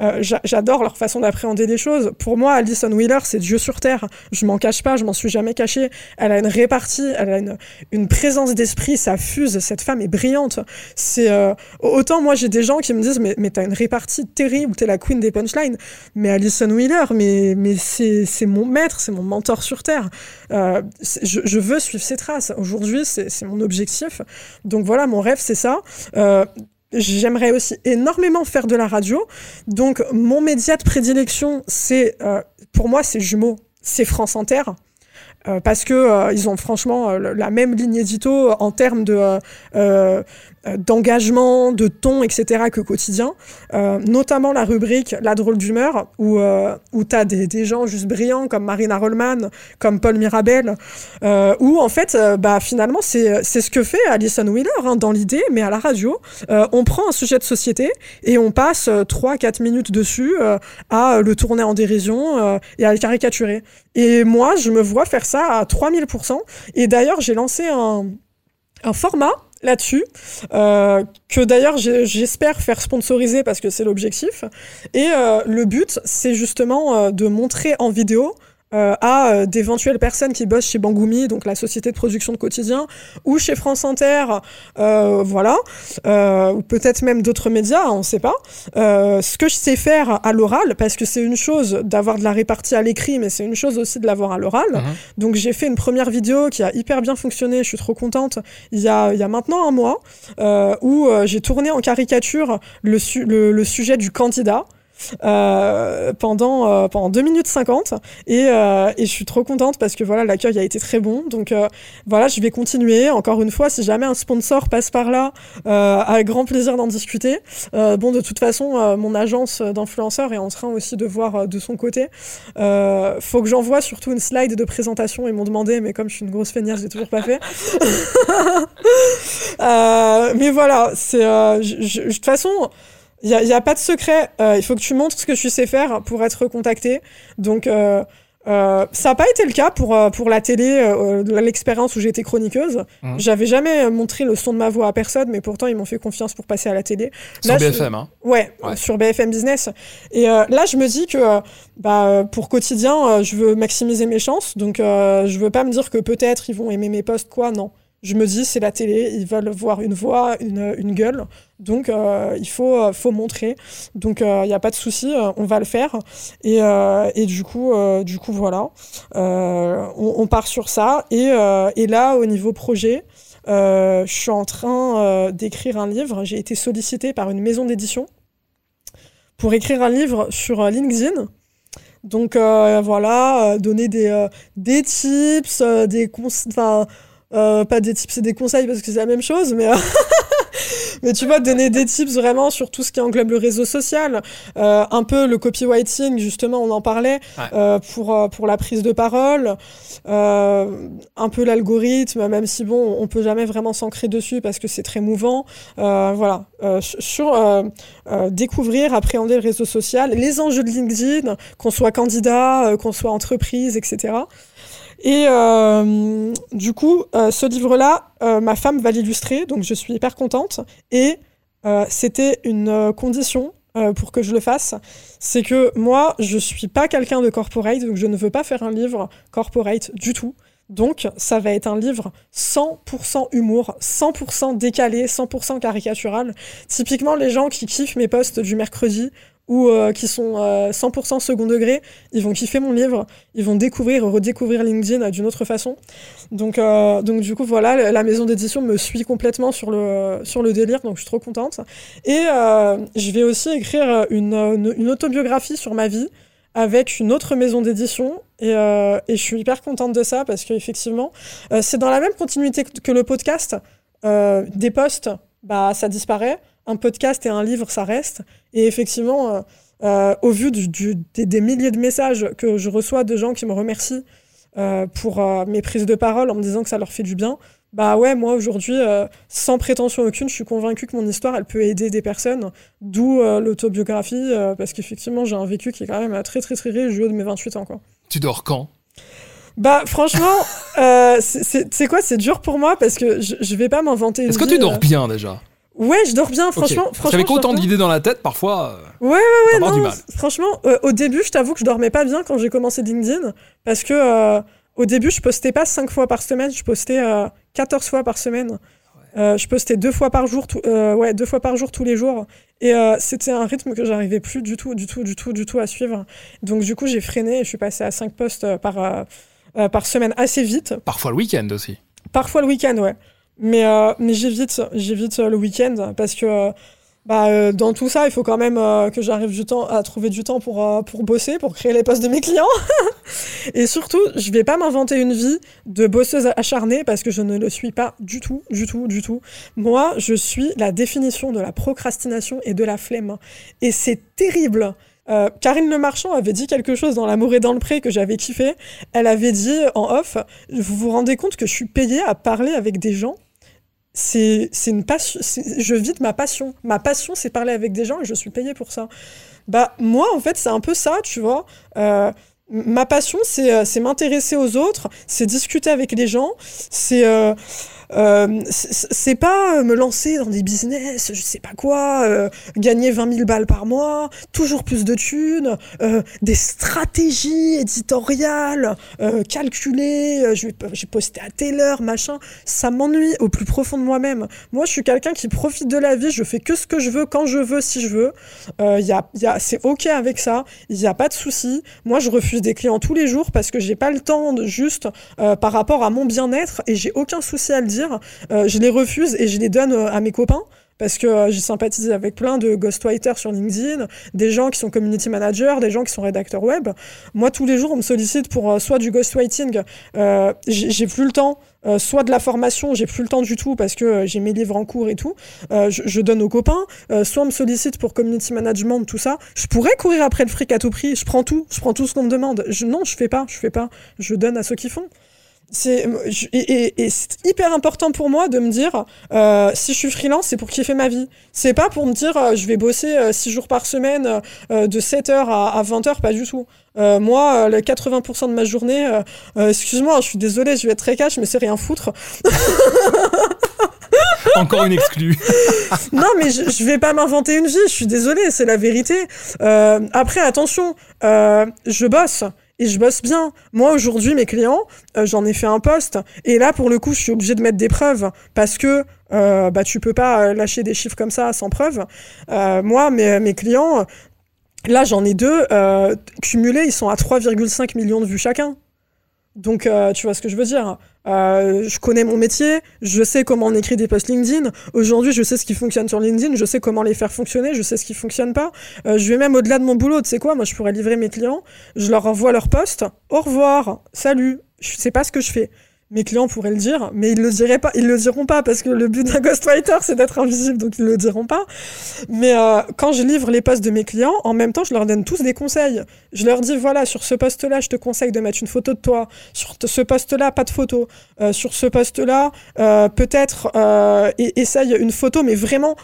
Euh, j'adore leur façon d'appréhender les choses. Pour moi, Alison Wheeler, c'est Dieu sur terre. Je m'en cache pas, je m'en suis jamais caché. Elle a une répartie, elle a une, une présence d'esprit, ça fuse. Cette femme est brillante. C'est euh, autant moi j'ai des gens qui me disent mais mais t'as une répartie terrible, t'es la queen des punchlines. Mais Alison Wheeler, mais mais c'est mon maître, c'est mon mentor sur terre. Euh, je, je veux suivre ses traces. Aujourd'hui, c'est mon objectif. Donc voilà, mon rêve c'est ça. Euh, J'aimerais aussi énormément faire de la radio. Donc, mon média de prédilection, c'est, euh, pour moi, c'est jumeau, c'est France Inter. Euh, parce que euh, ils ont franchement la même ligne édito en termes de euh, d'engagement, de ton, etc. que quotidien. Euh, notamment la rubrique La drôle d'humeur, où, euh, où tu as des, des, gens juste brillants comme Marina Rollman, comme Paul Mirabel, euh, où en fait, euh, bah, finalement, c'est ce que fait Alison Wheeler hein, dans l'idée, mais à la radio. on prend un sujet de société et on passe 3-4 minutes dessus à le tourner en dérision et à le caricaturer. Et moi, je me vois faire ça à 3000%. Et d'ailleurs, j'ai lancé un, un format là-dessus, euh, que d'ailleurs j'espère faire sponsoriser parce que c'est l'objectif. Et euh, le but, c'est justement euh, de montrer en vidéo euh, à euh, d'éventuelles personnes qui bossent chez Bangoumi, donc la société de production de quotidien, ou chez France Inter, euh, voilà, euh, ou peut-être même d'autres médias, on ne sait pas. ce que je sais faire à l'oral, parce que c'est une chose d'avoir de la répartie à l'écrit, mais c'est une chose aussi de l'avoir à l'oral. Mhm. Donc j'ai fait une première vidéo qui a hyper bien fonctionné, je suis trop contente, il y a, il y a maintenant un mois, où j'ai tourné en caricature le, le, le sujet du candidat. Euh, pendant, euh, pendant 2 minutes 50 et, euh, et je suis trop contente parce que voilà l'accueil a été très bon. Donc voilà je vais continuer. Encore une fois si jamais un sponsor passe par là avec grand plaisir d'en discuter. Bon de toute façon mon agence d'influenceurs est en train aussi de voir de son côté. Faut que j'envoie surtout une slide de présentation. Ils m'ont demandé mais comme je suis une grosse feignasse j'ai toujours pas fait. Mais voilà c'est de toute façon il n'y a, y a, pas de secret. Euh, il faut que tu montres ce que tu sais faire pour être contacté. Donc, euh, Euh, ça n'a pas été le cas pour, euh, pour la télé, euh, l'expérience où j'étais chroniqueuse. Mmh. J'avais jamais montré le son de ma voix à personne, mais pourtant ils m'ont fait confiance pour passer à la télé. Sur BFM, hein ouais, sur BFM Business. Et là, je me dis que bah, pour quotidien, je veux maximiser mes chances, donc je veux pas me dire que peut-être ils vont aimer mes posts, quoi, non je me dis, c'est la télé, ils veulent voir une voix, une, une gueule. Donc, euh, il faut, euh, faut montrer. Donc, il euh, n'y a pas de souci, on va le faire. Et, et du, coup, du coup, voilà. On, on, part sur ça. Et, et, là, au niveau projet, je suis en train d'écrire un livre. J'ai été sollicitée par une maison d'édition pour écrire un livre sur LinkedIn. Donc, voilà, donner des, des tips, des conseils euh, pas des tips et des conseils parce que c'est la même chose, mais, euh, mais tu vois, donner des tips vraiment sur tout ce qui englobe le réseau social, euh, un peu le copywriting, justement, on en parlait, pour, pour la prise de parole, un peu l'algorithme, même si bon, on peut jamais vraiment s'ancrer dessus parce que c'est très mouvant. voilà, sur découvrir, appréhender le réseau social, les enjeux de LinkedIn, qu'on soit candidat, qu'on soit entreprise, etc. Et euh, du coup, euh, ce livre-là, euh, ma femme va l'illustrer, donc je suis hyper contente. Et c'était une condition pour que je le fasse, c'est que moi, je suis pas quelqu'un de corporate, donc je ne veux pas faire un livre corporate du tout. Donc, ça va être un livre 100% humour, 100% décalé, 100% caricatural. Typiquement, les gens qui kiffent mes posts du mercredi ou euh, qui sont 100% euh, second degré, ils vont kiffer mon livre, ils vont découvrir, redécouvrir LinkedIn d'une autre façon. Donc, euh, donc du coup, voilà, la maison d'édition me suit complètement sur le, sur le délire, donc je suis trop contente. Et je vais aussi écrire une, une, autobiographie sur ma vie avec une autre maison d'édition et, et, je suis hyper contente de ça parce qu'effectivement, c'est dans la même continuité que le podcast. des posts, bah, ça disparaît un podcast et un livre, ça reste. Et effectivement, euh, euh, au vu du, des, milliers de messages que je reçois de gens qui me remercient euh, pour mes prises de parole en me disant que ça leur fait du bien, bah ouais, moi aujourd'hui, sans prétention aucune, je suis convaincue que mon histoire, elle peut aider des personnes, d'où l'autobiographie, parce qu'effectivement, j'ai un vécu qui est quand même très très très riche de mes 28 ans. Quoi. Tu dors quand? Bah franchement, c'est quoi C'est dur pour moi parce que je, je vais pas m'inventer. Est-ce que tu dors bien déjà? Ouais, je dors bien, franchement. franchement J'avais autant d'idées dans la tête, parfois. Euh, ouais, ouais, ouais. Non, du mal. Franchement, euh, au début, je t'avoue que je dormais pas bien quand j'ai commencé LinkedIn. Parce que euh, au début, je postais pas 5 fois par semaine, je postais 14 fois par semaine. je postais deux fois par jour, ouais, deux fois par jour tous les jours. Et c'était un rythme que j'arrivais plus du tout, du tout, du tout, du tout à suivre. Donc, du coup, j'ai freiné et je suis passé à 5 posts par, par semaine assez vite. Parfois le week-end aussi. Parfois le week-end, ouais. Mais, euh, mais j'évite, j'évite euh, le week-end parce que euh, bah, dans tout ça, il faut quand même que j'arrive du temps à trouver du temps pour, pour bosser, pour créer les postes de mes clients. et surtout, je vais pas m'inventer une vie de bosseuse acharnée parce que je ne le suis pas du tout, du tout, du tout. Moi, je suis la définition de la procrastination et de la flemme. Et c'est terrible. Euh, Karine Le Marchand avait dit quelque chose dans L'amour et dans le pré que j'avais kiffé. Elle avait dit en off, vous vous rendez compte que je suis payée à parler avec des gens c'est une passion. Je vis de ma passion. Ma passion, c'est parler avec des gens et je suis payée pour ça. Bah, moi, en fait, c'est un peu ça, tu vois. Euh, ma passion, c'est m'intéresser aux autres, c'est discuter avec les gens, c'est. Euh, euh, c'est pas me lancer dans des business, je sais pas quoi, euh, gagner 20 000 balles par mois, toujours plus de thunes, euh, des stratégies éditoriales calculées, je vais, je poster à telle heure, machin. Ça m'ennuie au plus profond de moi-même. Moi, je suis quelqu'un qui profite de la vie, je fais que ce que je veux, quand je veux, si je veux. Y a, y a, c'est OK avec ça, il n'y a pas de souci. Moi, je refuse des clients tous les jours parce que j'ai pas le temps de juste par rapport à mon bien-être et j'ai aucun souci à le dire euh, je les refuse et je les donne euh, à mes copains parce que euh, j'ai sympathisé avec plein de ghostwriters sur LinkedIn, des gens qui sont community managers, des gens qui sont rédacteurs web. Moi, tous les jours, on me sollicite pour soit du ghostwriting, j'ai plus le temps, soit de la formation, j'ai plus le temps du tout parce que j'ai mes livres en cours et tout. Je, donne aux copains, soit on me sollicite pour community management, tout ça. Je pourrais courir après le fric à tout prix, je prends tout, je prends tout ce qu'on me demande. Non, je fais pas, je fais pas, je donne à ceux qui font. C'est et, et, c'est hyper important pour moi de me dire euh, si je suis freelance c'est pour kiffer ma vie c'est pas pour me dire euh, je vais bosser 6 jours par semaine de 7h à, à 20h pas du tout moi les 80% de ma journée excuse-moi je suis désolée je vais être très cash mais c'est rien foutre Encore une exclue. non, mais je, je vais pas m'inventer une vie. Je suis désolée, c'est la vérité. Euh, après, attention, euh, je bosse et je bosse bien. Moi, aujourd'hui, mes clients, euh, j'en ai fait un poste. Et là, pour le coup, je suis obligée de mettre des preuves parce que euh, bah, tu peux pas lâcher des chiffres comme ça sans preuve. Euh, moi, mes, mes clients, là, j'en ai deux. Euh, cumulés, ils sont à 3,5 millions de vues chacun. Donc, euh, tu vois ce que je veux dire. Euh, je connais mon métier, je sais comment on écrit des posts LinkedIn. Aujourd'hui, je sais ce qui fonctionne sur LinkedIn, je sais comment les faire fonctionner, je sais ce qui fonctionne pas. Euh, je vais même au-delà de mon boulot. Tu sais quoi Moi, je pourrais livrer mes clients, je leur envoie leur post. Au revoir, salut. Je sais pas ce que je fais mes clients pourraient le dire, mais ils le diraient pas, ils le diront pas parce que le but d'un ghostwriter c'est d'être invisible, donc ils le diront pas. Mais euh, quand je livre les posts de mes clients, en même temps je leur donne tous des conseils. Je leur dis voilà sur ce poste-là, je te conseille de mettre une photo de toi. Sur ce poste-là, pas de photo. Euh, sur ce poste-là, euh, peut-être euh, essaye une photo, mais vraiment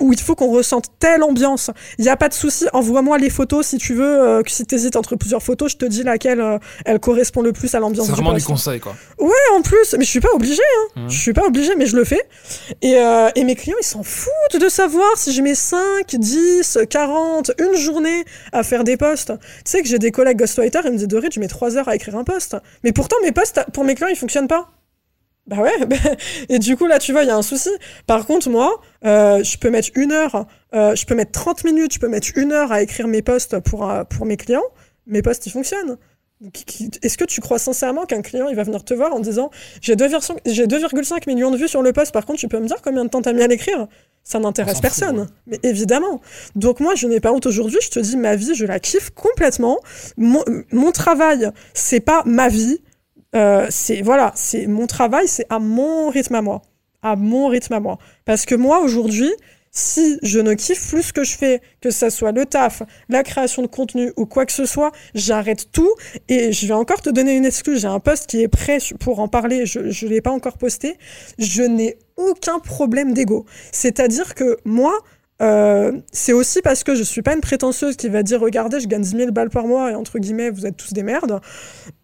où il faut qu'on ressente telle ambiance. Il n'y a pas de souci, envoie-moi les photos si tu veux. Euh, si tu hésites entre plusieurs photos, je te dis laquelle euh, elle correspond le plus à l'ambiance. C'est du vraiment du conseil, quoi. Ouais, en plus, mais je suis pas obligée. Hein. Mhm. Je suis pas obligée, mais je le fais. Et, euh, et mes clients, ils s'en foutent de savoir si je mets 5, 10, 40, une journée à faire des posts. Tu sais que j'ai des collègues ghostwriters, ils me disent Dorit, je mets 3 heures à écrire un post. Mais pourtant, mes posts, pour mes clients, ils fonctionnent pas. Bah ouais, bah- et du coup là tu vois, il y a un souci. Par contre moi, euh, je peux mettre une heure, euh, je peux mettre 30 minutes, je peux mettre une heure à écrire mes posts pour, euh, pour mes clients, mes posts ils fonctionnent. Est-ce que tu crois sincèrement qu'un client il va venir te voir en disant j'ai 2,5 j'ai 2,5 millions de vues sur le post, par contre tu peux me dire combien de temps t'as mis à l'écrire? Ça n'intéresse personne. fout, Mais évidemment. Donc moi je n'ai pas honte aujourd'hui, je te dis ma vie, je la kiffe complètement. Mon, mon travail, c'est pas ma vie, euh, c'est voilà, c'est mon travail, c'est à mon rythme à moi, à mon rythme à moi. Parce que moi aujourd'hui, si je ne kiffe plus ce que je fais, que ça soit le taf, la création de contenu ou quoi que ce soit, j'arrête tout et je vais encore te donner une excuse. J'ai un post qui est prêt pour en parler, je ne l'ai pas encore posté. Je n'ai aucun problème d'ego. C'est-à-dire que moi, euh, c'est aussi parce que je suis pas une prétentieuse qui va dire regardez je gagne 10 000 balles par mois et entre guillemets vous êtes tous des merdes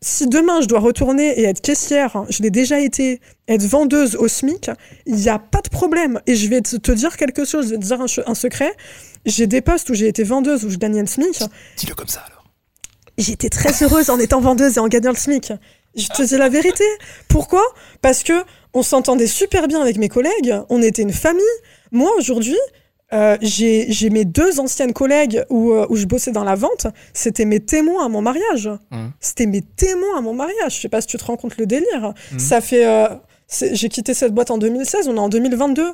si demain je dois retourner et être caissière, je l'ai déjà été, être vendeuse au SMIC, il n'y a pas de problème. Et je vais te, dire quelque chose, je vais te dire un secret. J'ai des postes où j'ai été vendeuse, où je gagnais le SMIC. Dis-le comme ça, alors. J'étais très heureuse en étant vendeuse et en gagnant le SMIC. Je te dis la vérité. Pourquoi? Parce que on s'entendait super bien avec mes collègues, on était une famille. Moi, aujourd'hui, euh, j'ai mes deux anciennes collègues où, euh, où je bossais dans la vente, c'était mes témoins à mon mariage. Mhm. C'était mes témoins à mon mariage. Je sais pas si tu te rends compte le délire. Mhm. Ça fait. euh, j'ai quitté cette boîte en 2016, on est en 2022.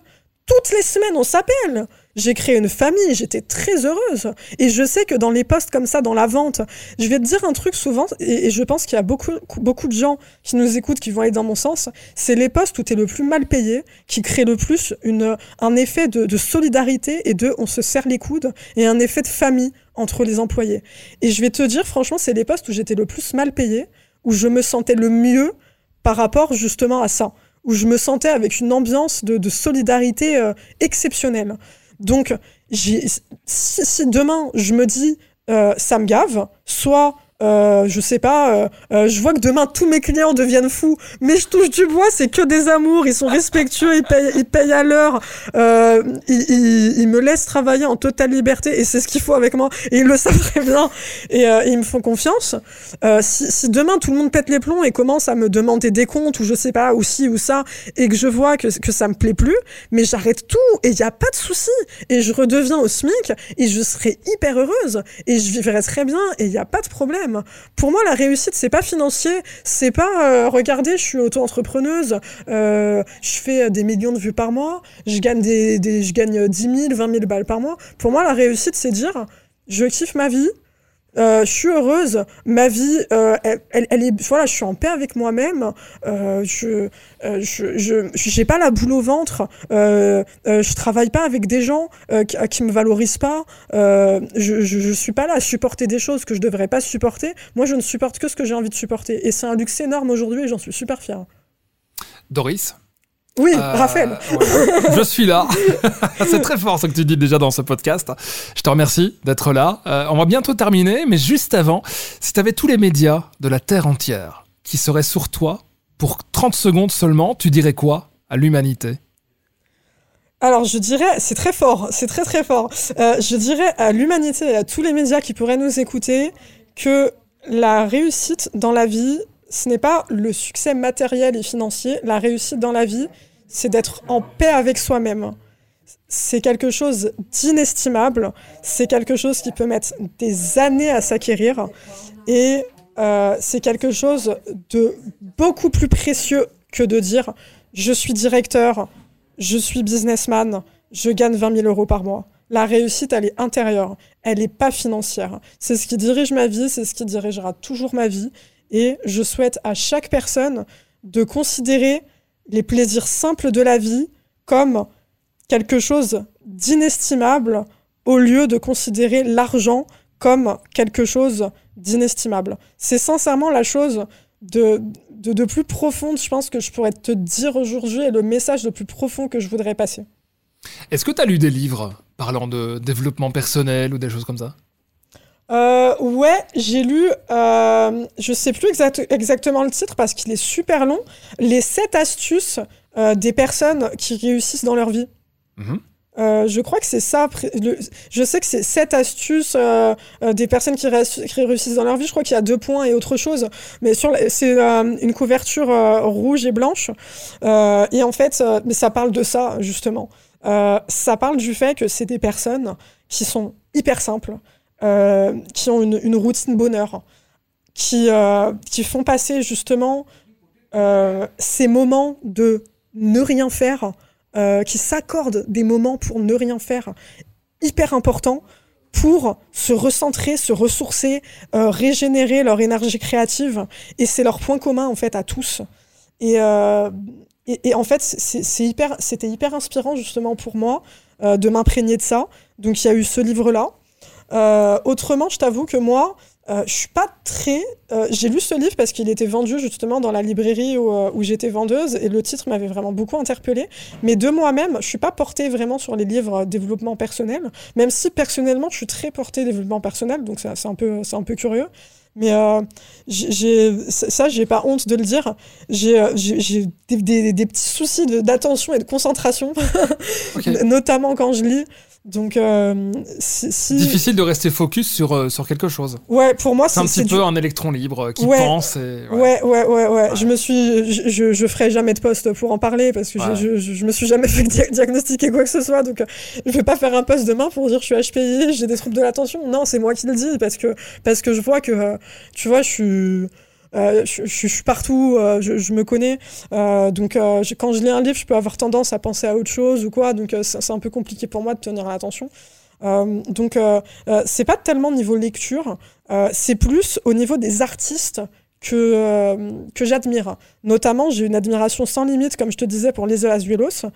Toutes les semaines, on s'appelle. J'ai créé une famille, j'étais très heureuse. Et je sais que dans les postes comme ça, dans la vente, je vais te dire un truc souvent, et, je pense qu'il y a beaucoup, de gens qui nous écoutent qui vont aller dans mon sens. C'est les postes où tu es le plus mal payé, qui créent le plus un effet de, de solidarité et de on se serre les coudes, et un effet de famille entre les employés. Et je vais te dire, franchement, c'est les postes où j'étais le plus mal payé, où je me sentais le mieux par rapport justement à ça, où je me sentais avec une ambiance de, solidarité euh, exceptionnelle. Donc, si demain je me dis euh, ça me gave, soit euh, je sais pas, euh, euh, je vois que demain tous mes clients deviennent fous, mais je touche du bois, c'est que des amours, ils sont respectueux, ils payent, ils payent à l'heure, euh, ils, ils- ils me laissent travailler en totale liberté et c'est ce qu'il faut avec moi et ils le savent très bien et ils me font confiance. Si, si demain tout le monde pète les plombs et commence à me demander des comptes ou je sais pas, ou ci ou ça, et que je vois que, que ça me plaît plus, mais j'arrête tout et il n'y a pas de souci et je redeviens au SMIC et je serai hyper heureuse et je vivrai très bien et il n'y a pas de problème. Pour moi, la réussite, c'est pas financier, c'est pas euh, regardez, je suis auto-entrepreneuse, euh, je fais des millions de vues par mois, je gagne, des, je gagne 10 000, 20 000 balles par mois. Pour moi, la réussite, c'est dire je kiffe ma vie, je suis heureuse, ma vie, elle, elle, est, voilà, je suis en paix avec moi-même, je, je, je, j'ai pas la boule au ventre, je travaille pas avec des gens qui, qui me valorisent pas, je, je, je suis pas là à supporter des choses que je devrais pas supporter. Moi, je ne supporte que ce que j'ai envie de supporter, et c'est un luxe énorme aujourd'hui, et j'en suis super fière. Doris? Oui, euh, Raphaël. je suis là. c'est très fort ce que tu dis déjà dans ce podcast. Je te remercie d'être là. Euh, on va bientôt terminer, mais juste avant, si tu avais tous les médias de la Terre entière qui seraient sur toi pour 30 secondes seulement, tu dirais quoi à l'humanité? Alors je dirais, c'est très fort, c'est très très fort. Euh, je dirais à l'humanité et à tous les médias qui pourraient nous écouter que la réussite dans la vie, ce n'est pas le succès matériel et financier. La réussite dans la vie, c'est d'être en paix avec soi-même. C'est quelque chose d'inestimable, c'est quelque chose qui peut mettre des années à s'acquérir et euh, c'est quelque chose de beaucoup plus précieux que de dire je suis directeur, je suis businessman, je gagne 20 000 euros par mois. La réussite, elle est intérieure, elle n'est pas financière. C'est ce qui dirige ma vie, c'est ce qui dirigera toujours ma vie. Et je souhaite à chaque personne de considérer les plaisirs simples de la vie comme quelque chose d'inestimable au lieu de considérer l'argent comme quelque chose d'inestimable. C'est sincèrement la chose de, de, plus profonde, je pense, que je pourrais te dire aujourd'hui et le message le plus profond que je voudrais passer. Est-ce que tu as lu des livres parlant de développement personnel ou des choses comme ça? Euh, ouais, j'ai lu, euh, je sais plus exactement le titre parce qu'il est super long, les 7 astuces euh, des personnes qui réussissent dans leur vie. Mhm. Euh, je crois que c'est ça. je sais que c'est 7 astuces des personnes qui, réussissent dans leur vie. Je crois qu'il y a deux points et autre chose. Mais c'est une couverture rouge et blanche. et en fait, mais ça parle de ça, justement. ça parle du fait que c'est des personnes qui sont hyper simples. Euh, qui ont une, routine bonheur, qui, euh, qui font passer justement euh, ces moments de ne rien faire, qui s'accordent des moments pour ne rien faire, hyper importants pour se recentrer, se ressourcer, régénérer leur énergie créative. Et c'est leur point commun en fait à tous. Et, et, et en fait, c'est hyper, c'était hyper inspirant justement pour moi de m'imprégner de ça. Donc il y a eu ce livre-là. Euh, autrement, je t'avoue que moi, euh, je suis pas très. Euh, j'ai lu ce livre parce qu'il était vendu justement dans la librairie où, où j'étais vendeuse et le titre m'avait vraiment beaucoup interpellée. Mais de moi-même, je suis pas portée vraiment sur les livres développement personnel, même si personnellement, je suis très portée développement personnel, donc c'est un peu, c'est un peu curieux. Mais euh, j'ai, ça, j'ai pas honte de le dire. J'ai, des, des, des, petits soucis d'attention et de concentration, notamment quand je lis. Donc, euh, si, difficile de rester focus sur euh, sur quelque chose. Ouais, pour moi, c'est un petit peu un électron libre qui pense. Et, ouais. ouais, ouais, ouais, Je me suis, je, je, ferai jamais de poste pour en parler parce que je, je, je, me suis jamais fait diagnostiquer quoi que ce soit. Donc, je vais pas faire un poste demain pour dire je suis HPI, j'ai des troubles de l'attention. Non, c'est moi qui le dis parce que parce que je vois que, euh, tu vois, je suis euh, je, suis partout, euh, je, me connais. Euh, donc, quand je lis un livre, je peux avoir tendance à penser à autre chose ou quoi. Donc, c'est un peu compliqué pour moi de tenir l'attention. donc, c'est pas tellement niveau lecture, c'est plus au niveau des artistes que, que j'admire. Notamment, j'ai une admiration sans limite, comme je te disais, pour Les Azuelos.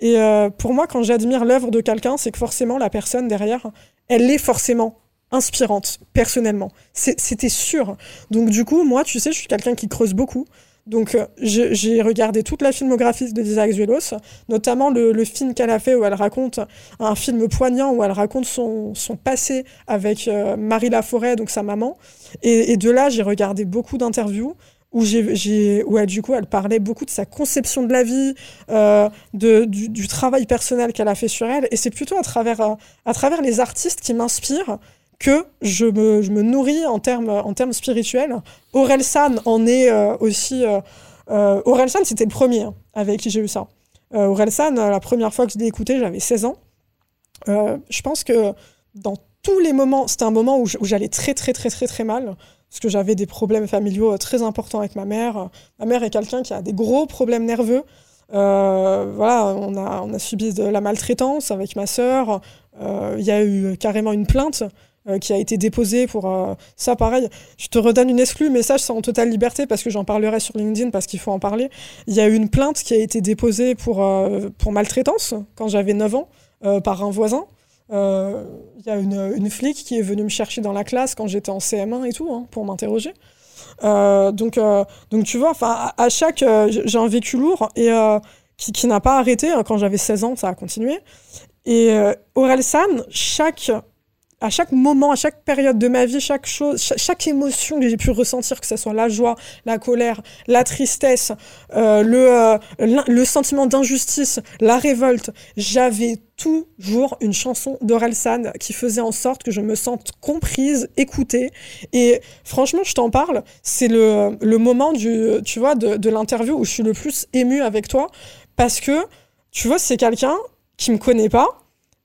Et pour moi, quand j'admire l'œuvre de quelqu'un, c'est que forcément, la personne derrière, elle est forcément inspirante, personnellement. C'était sûr. Donc du coup, moi, tu sais, je suis quelqu'un qui creuse beaucoup. Donc euh, j'ai regardé toute la filmographie de Lisa Axuelos, notamment le, film qu'elle a fait où elle raconte un film poignant où elle raconte son, son passé avec euh, Marie Laforêt, donc sa maman. Et, de là, j'ai regardé beaucoup d'interviews où, j'ai, où elle, du coup, elle parlait beaucoup de sa conception de la vie, euh, de, du, du, travail personnel qu'elle a fait sur elle. Et c'est plutôt à travers, à travers les artistes qui m'inspirent que je me, je me nourris en termes en termes spirituels. Aurel San en est euh, aussi. Euh, euh, Aurel San, c'était le premier hein, avec qui j'ai eu ça. Euh, Aurel San, la première fois que je l'ai écouté, j'avais 16 ans. je pense que dans tous les moments, c'était un moment où j'allais très, très, très, très, très mal. Parce que j'avais des problèmes familiaux très importants avec ma mère. Ma mère est quelqu'un qui a des gros problèmes nerveux. voilà, on a, on a subi de la maltraitance avec ma sœur. Il y a eu carrément une plainte euh, qui a été déposé pour euh, ça, pareil. Je te redonne une exclue, mais ça, c'est en totale liberté parce que j'en parlerai sur LinkedIn parce qu'il faut en parler. Il y a une plainte qui a été déposée pour, euh, pour maltraitance quand j'avais 9 ans par un voisin. Il y a une, une, flic qui est venue me chercher dans la classe quand j'étais en CM1 et tout, hein, pour m'interroger. donc, donc, tu vois, à, chaque. j'ai un vécu lourd et qui, qui n'a pas arrêté. Hein, quand j'avais 16 ans, ça a continué. Et Aurel San, chaque à chaque moment, à chaque période de ma vie, chaque chose, chaque, émotion que j'ai pu ressentir, que ce soit la joie, la colère, la tristesse, euh, le, euh, le sentiment d'injustice, la révolte, j'avais toujours une chanson d'Orelsan qui faisait en sorte que je me sente comprise, écoutée. Et franchement, je t'en parle, c'est le, moment du, tu vois, de, de l'interview où je suis le plus émue avec toi parce que, tu vois, c'est quelqu'un qui me connaît pas,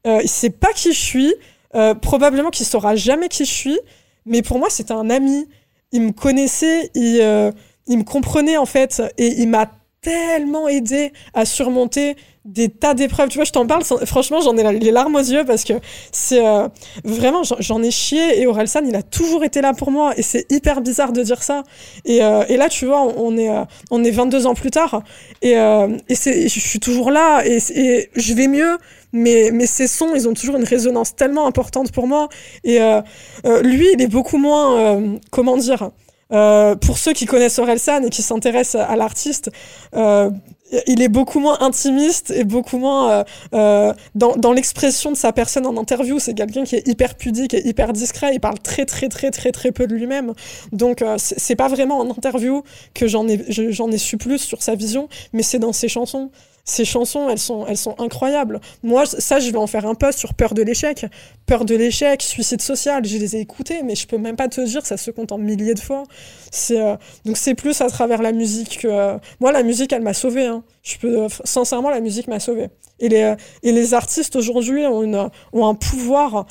euh, il sait pas qui je suis, euh, probablement qu'il saura jamais qui je suis, mais pour moi, c'était un ami. Il me connaissait, il, euh, il me comprenait en fait, et il m'a tellement aidé à surmonter des tas d'épreuves. Tu vois, je t'en parle, franchement, j'en ai les larmes aux yeux parce que c'est euh, vraiment, j'en ai chié et Orelsan, il a toujours été là pour moi et c'est hyper bizarre de dire ça. Et, et, là, tu vois, on est, on est 22 ans plus tard et, et je suis toujours là et je vais mieux mais, ces sons, ils ont toujours une résonance tellement importante pour moi. Et euh, euh, lui, il est beaucoup moins, euh, comment dire, pour ceux qui connaissent Orelsan et qui s'intéressent à l'artiste, il est beaucoup moins intimiste et beaucoup moins dans, dans l'expression de sa personne en interview. C'est quelqu'un qui est hyper pudique et hyper discret. Il parle très très très très très peu de lui-même. Donc c'est pas vraiment en interview que j'en ai j'en ai su plus sur sa vision, mais c'est dans ses chansons ces chansons, elles sont, elles sont incroyables. Moi, ça, je vais en faire un post sur peur de l'échec. Peur de l'échec, suicide social, je les ai écoutés, mais je peux même pas te dire, ça se compte en milliers de fois. Euh, donc c'est plus à travers la musique que... Euh, moi, la musique, elle m'a sauvé. Hein. Je peux, euh, sincèrement, la musique m'a sauvé. Et les, et les artistes aujourd'hui ont, une, ont un pouvoir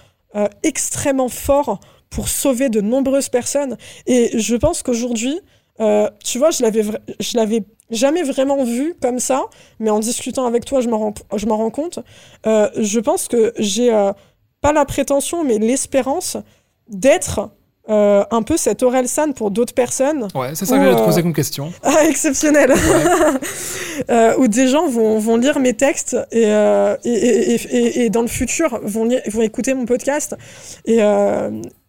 extrêmement fort pour sauver de nombreuses personnes. Et je pense qu'aujourd'hui, tu vois, je l'avais, je l'avais jamais vraiment vu comme ça, mais en discutant avec toi, je m'en rends, je rends compte. Euh, je pense que j'ai euh, pas la prétention, mais l'espérance d'être euh, un peu cette San pour d'autres personnes. Ouais, c'est ça que j'allais te poser comme question. Ah, exceptionnel. où des gens vont, vont, lire mes textes et, et, et, et, dans le futur vont, vont écouter mon podcast et,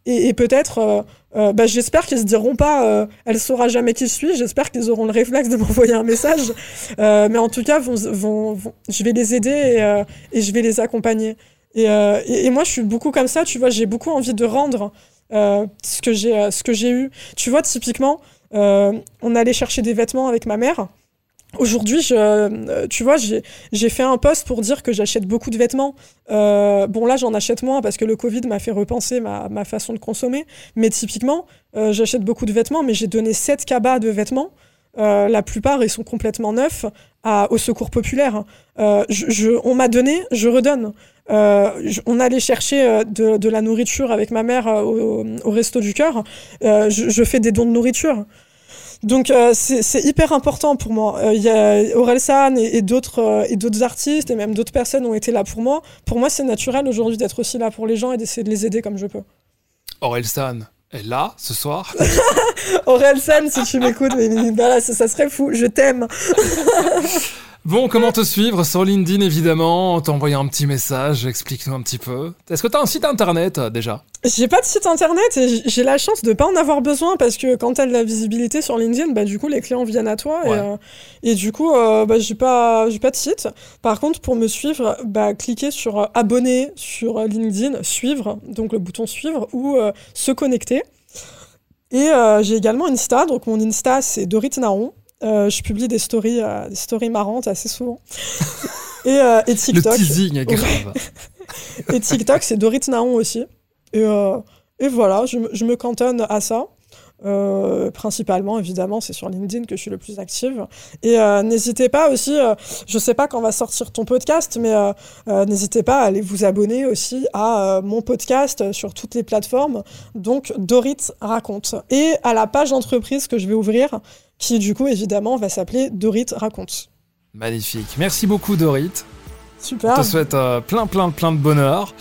et, peut-être, euh, euh, bah, j'espère qu'ils se diront pas, euh, elle saura jamais qui je suis. J'espère qu'ils auront le réflexe de m'envoyer un message. mais en tout cas, vont, vont, je vais les aider et, je vais les accompagner. Et, moi, je suis beaucoup comme ça. Tu vois, j'ai beaucoup envie de rendre ce que j'ai, ce que j'ai eu. Tu vois, typiquement, on allait chercher des vêtements avec ma mère. Aujourd'hui, euh, tu vois, j'ai fait un post pour dire que j'achète beaucoup de vêtements. Euh, bon, là, j'en achète moins parce que le Covid m'a fait repenser ma, façon de consommer. Mais typiquement, euh, j'achète beaucoup de vêtements, mais j'ai donné 7 cabas de vêtements. la plupart, ils sont complètement neufs au secours populaire. Je, on m'a donné, je redonne. on allait chercher de, la nourriture avec ma mère au, Resto du Cœur. Je, fais des dons de nourriture. Donc euh, c'est hyper important pour moi. Euh, il y a Aurel San et, d'autres euh, et d'autres artistes et même d'autres personnes ont été là pour moi. Pour moi, c'est naturel aujourd'hui d'être aussi là pour les gens et d'essayer de les aider comme je peux. Aurel San est là ce soir. Aurel San, si tu m'écoutes, mais, ça, ça serait fou. Je t'aime. Bon, comment te suivre Sur LinkedIn, évidemment. T'envoyer un petit message, explique-nous un petit peu. Est-ce que t'as un site internet euh, déjà? J'ai pas de site internet et j'ai la chance de pas en avoir besoin parce que quand t'as de la visibilité sur LinkedIn, bah du coup les clients viennent à toi et, euh, et, du coup euh, bah, j'ai pas de site. Par contre, pour me suivre, bah cliquez sur abonner sur LinkedIn, suivre, donc le bouton suivre ou se connecter. Et j'ai également Insta, donc mon Insta c'est Dorit Naron. Euh, je publie des stories, euh, des stories marrantes assez souvent. et, euh, et, TikTok. Le teasing est grave. et TikTok, c'est Dorit Naon aussi. Et, et voilà, je, je, me cantonne à ça. Principalement, évidemment, c'est sur LinkedIn que je suis le plus active. Et n'hésitez pas aussi, je sais pas quand va sortir ton podcast, mais n'hésitez pas à aller vous abonner aussi à mon podcast sur toutes les plateformes. Donc, Dorit raconte. Et à la page entreprise que je vais ouvrir, qui du coup, évidemment, va s'appeler Dorit raconte. Magnifique. Merci beaucoup, Dorit. Super. Je te souhaite euh, plein, plein, plein de bonheur.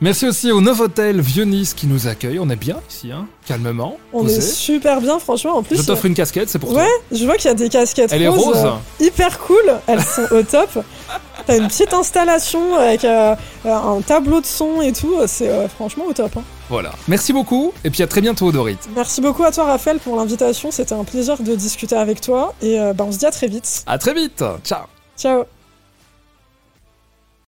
Merci aussi au Novotel Vieux-Nice qui nous accueille. On est bien ici, hein calmement. On posé. est super bien, franchement. En plus, Je t'offre une casquette, c'est pour ouais, toi. je vois qu'il y a des casquettes Elle est roses, rose. euh, hyper cool. Elles sont au top. T'as une petite installation avec euh, euh, un tableau de son et tout. C'est euh, franchement au top. hein. Voilà. Merci beaucoup et puis à très bientôt Dorit. Merci beaucoup à toi, Raphaël, pour l'invitation. C'était un plaisir de discuter avec toi. Et euh, bah, on se dit à très vite. À très vite. Ciao. Ciao.